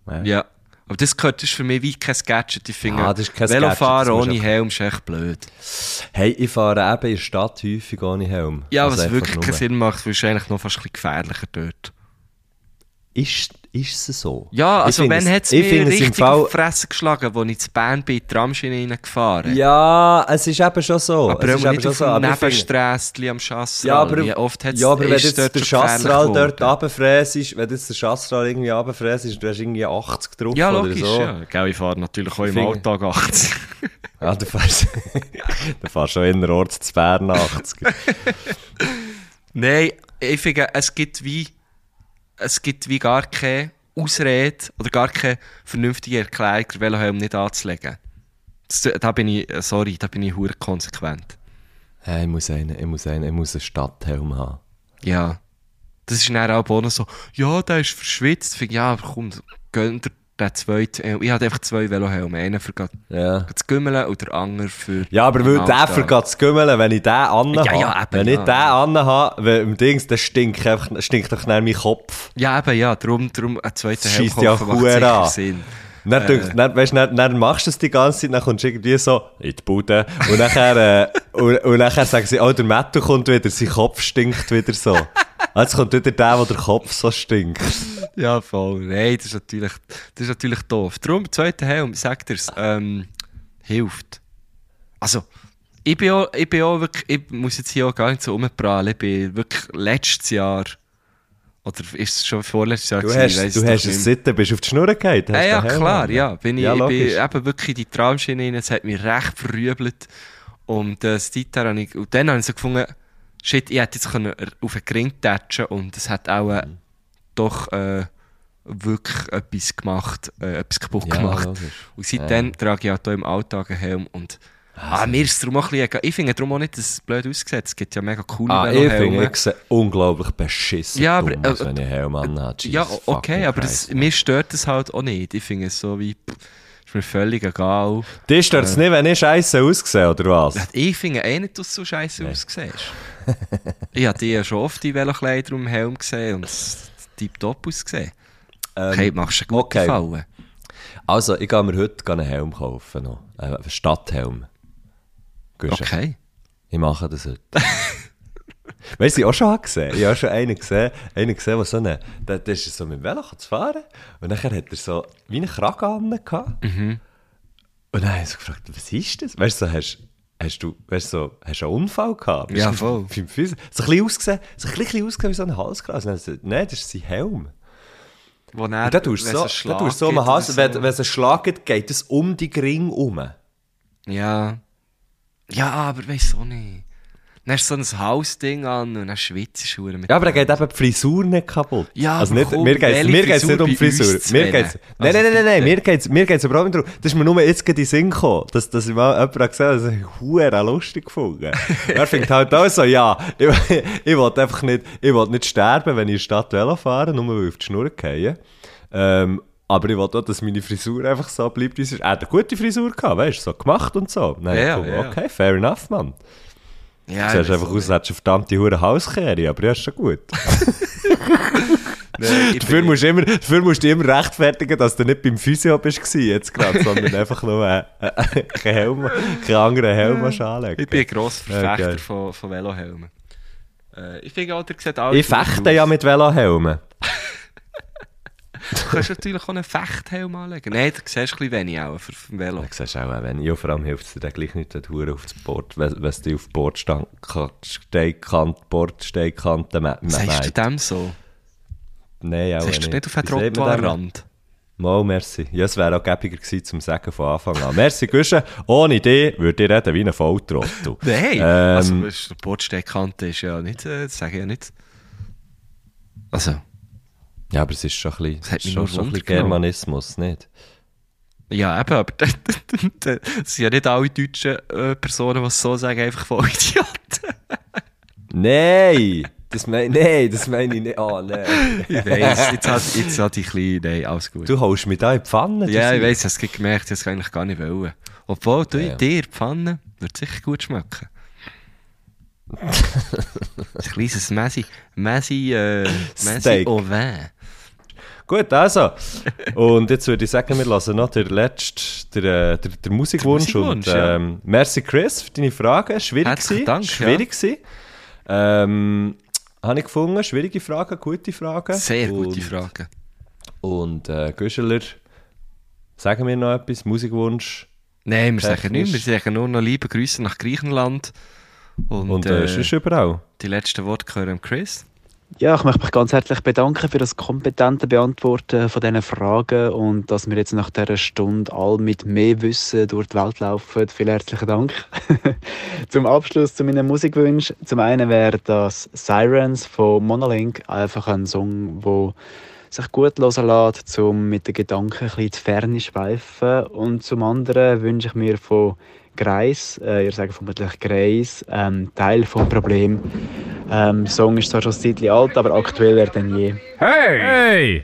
Ja. Ja. Aber das gehört das ist für mich wie kein Gadget. Ich finde, Ah, Velofahren ohne Helm ist echt blöd. Hey, ich fahre eben in der Stadt häufig ohne Helm. Ja, Also was wirklich keinen Sinn macht, weil es ist eigentlich noch fast ein bisschen gefährlicher dort. Ist, ist es so? Ja, also wenn es- hat es mir richtig Fall- auf Fresse geschlagen, als ich zu Bern bin, Tramschiene reingefahren. Ja, es ist eben schon so. aber es ist eben schon so. Aber Nebensträsschen am Schassral. Ja, aber, Wie oft hat's, ja, aber wenn jetzt der Schassral dort runterfrässt, wenn jetzt der Schassral irgendwie runterfrässt, du hast irgendwie 80 drauf Ja, oder logisch, so. ja. Gell, ich fahre natürlich auch im finde- Alltag 80. Ja, du fährst, du fährst schon innerorts zu Bern 80. Nein, ich finde, es gibt wie, es gibt wie gar keine Ausrede oder gar keine vernünftige Erklärung, den Velohelm nicht anzulegen. Das, da bin ich, äh, sorry, da bin ich hure konsequent. hey, ich muss einen, ich muss einen, ich muss einen Stadthelm haben. Ja. Das ist dann auch Bono so, ja, der ist verschwitzt. Ich finde, ja, aber komm, gönn dir den zweiten. Helm. Ich habe einfach zwei Velohelme. Einen für Ja. das Gümmeln und der andere für. Ja, aber weil der vergeht zu gümmeln, wenn ich den anhabe, Ja, ja, wenn ich ja. den anhabe, wenn im Dings, dann stinkt, einfach, stinkt doch nach mein Kopf. Ja, eben, ja, darum, darum ein zweiter Helm ja macht an. Sinn. Dann, äh. dann, weißt, dann, dann machst du es die ganze Zeit, dann kommst du irgendwie so in die Bude und nachher, äh, und, und nachher sagen sie, oh, der Matto kommt wieder, sein Kopf stinkt wieder so. Jetzt kommt wieder der, wo der Kopf so stinkt. Ja, voll. Nein, das ist natürlich, das ist natürlich doof. Darum, der zweite Helm, sagt er's, ähm, hilft. Also, ich bin auch, ich bin auch wirklich, ich muss jetzt hier auch gar nicht so rumprallen, ich bin wirklich letztes Jahr, oder ist es schon vorletztes Jahr Du gewesen, ich hast, weiss du hast es seitdem, bist auf die Schnur gefallen? Ja, ja, klar, ja. Bin ich, Ja, ich bin logisch. eben wirklich in die Traumschiene rein, es hat mich recht verrübelt. Und äh, habe ich, und dann habe ich so gefunden, shit, ich hätte jetzt können auf den Ring touchen und es hat auch äh, doch äh, wirklich etwas gemacht, äh, etwas kaputt Ja, gemacht. logisch. Und seitdem trage ich auch hier im Alltag einen Helm und ah, mir ist es darum auch ein bisschen, ich finde darum auch nicht, dass es blöd aussieht. Es gibt ja mega coole Ah, ich finde, ich sehe unglaublich beschissen Ja, aber, dumm, äh, wenn ich einen Helm anhabe. Ja, okay, aber das, mir stört das halt auch nicht. Ich finde es so wie, pff, ist mir völlig egal. Dir stört es nicht, wenn ich scheiße aussehe, oder was? Ich finde eh nicht, dass du so scheiße aussiehst. ich habe dich ja schon oft in Velokleider und im Helm gesehen und es tiptop ausgesehen. Ähm, okay, machst du einen guten okay. Fallen. Also, ich gehe mir heute einen Helm kaufen. Noch. Äh, einen Stadthelm. Gehst? Okay. Ich mache das heute. weißt du, ich auch schon gesehen. Ich habe schon einen gesehen, einen gesehen, der so eine, der, der ist so mit dem Velo zu fahren und nachher hat er so wie einen Kragen an gehabt. Mhm. Und dann habe ich so gefragt, was ist das? Weißt du, so hast hast du, weißt du, so, hast du einen Unfall gehabt? Ja, du voll. beim Physio- So ein bisschen ausgesehen, so ein bisschen ausgesehen wie so ein. Nein, das- Nein, das ist sein Helm. Wo Und dann tust du so, dann tust du so Hals, oder wenn, so. wenn es einen Schlag gibt, geht es um die Ring um. Ja. Ja, aber weiss auch nicht. Dann hast du so ein Hausding an und dann schwitzt du mit Ja, aber dann geht eben die Frisur nicht kaputt. Ja, also nicht, komm, mir geht es welche mir geht's nicht um Frisur. Mir geht's, nein, Also nein, nein, nein, nein, mir geht es mir geht's überhaupt nicht darum. Das ist mir nur jetzt gerade in Sinn gekommen, dass, dass ich mal jemanden gesagt habe, das habe lustig gefunden. er fängt halt auch so, ja, ich, ich wollte einfach nicht, ich wollte nicht sterben, wenn ich in die Stadt Velo fahre, nur weil ich auf die Schnur gehe. Ähm, aber ich wollte auch, dass meine Frisur einfach so bleibt, wie sie ist. Er hat eine gute Frisur gehabt, weißt du, so gemacht und so. Nein, Ja, komm, ja. okay, fair enough, Mann. Ja, Du siehst einfach aus, als hättest du verdammte hure Hauskehre, aber ja, ist schon gut. Nein, Dafür musst, du immer, dafür musst du immer rechtfertigen, dass du nicht beim Physio bist gewesen, jetzt gerade, sondern einfach nur äh, äh, keinen Helm, keinen anderen Helm anlegen. Ich bin ein grosser Verfechter geil. von, von Velohelmen. Äh, ich finde auch, der sieht alles Ich fechte ja mit Velohelmen. Du kannst natürlich auch einen Fechthelm anlegen. Nein, da siehst du ein bisschen wenig auch für ein Velo. Du siehst auch, wenn, ja, vor allem hilft es dir gleich nicht, wenn du auf das Board, wenn, dich auf die Bordsteinkante, Bordsteinkante mä- Sagst du dem so? Nein, auch Sagst du nicht auf dem? Trottoirrand? Mal, merci. Ja, es wäre auch gäbiger gewesen, zum Sagen von Anfang an. Merci, Guschen. Ohne dich würde ich reden wie ein Volltrottel. Nein! Ähm, also, du, Bordsteinkante ist ja nicht, äh, sage ich ja nicht. Also, Ja, aber es ist schon ein bisschen, schon, schon ein bisschen. Germanismus, nicht? ja, eben, aber das sind ja nicht alle deutschen äh, Personen, die es so sagen, einfach voll Idioten. Nein! Das mein, nein, das meine ich nicht. Ah, nein. Ich weiss, jetzt hat, jetzt hat ich ein bisschen, nein, alles gut. Du holst mich da in die Pfanne. ja, ich weiss, ich habe es gemerkt, ich habe es eigentlich gar nicht wollen. Obwohl, du, Ja. dir, die Pfanne, wird sicher gut schmecken. Ein kleines Messi, Messi, äh, Messi au vin. Gut, also. Und jetzt würde ich sagen, wir lassen noch den letzten, der, der, der Musikwunsch. Musikwunsch, und, ja. ähm, Merci Chris für deine Fragen. Schwierig Herzlichen. Dank, Schwierig gewesen. Ähm, habe ich gefunden. Schwierige Fragen, gute Fragen. Sehr gute und, Frage. Und äh, Güscheler, sagen wir noch etwas? Musikwunsch. Nein, wir sagen Technisch. nicht, wir sagen nur noch liebe Grüße nach Griechenland. Und, Und äh, äh, sonst überall. die letzten Worte gehören Chris. Ja, ich möchte mich ganz herzlich bedanken für das kompetente Beantworten von diesen Fragen und dass wir jetzt nach dieser Stunde all mit mehr Wissen durch die Welt laufen. Vielen herzlichen Dank. zum Abschluss zu meinen Musikwünschen. Zum einen wäre das Sirens von Monolink einfach ein Song, der sich gut hören lässt, um mit den Gedanken ein bisschen in die Ferne zu schweifen. Und zum anderen wünsche ich mir von Greis, äh, ihr sagt vermutlich Greis, ähm, Teil vom Problem. Ähm, der Song ist zwar schon ein Zeitchen alt, aber aktueller denn je. Hey! Hey!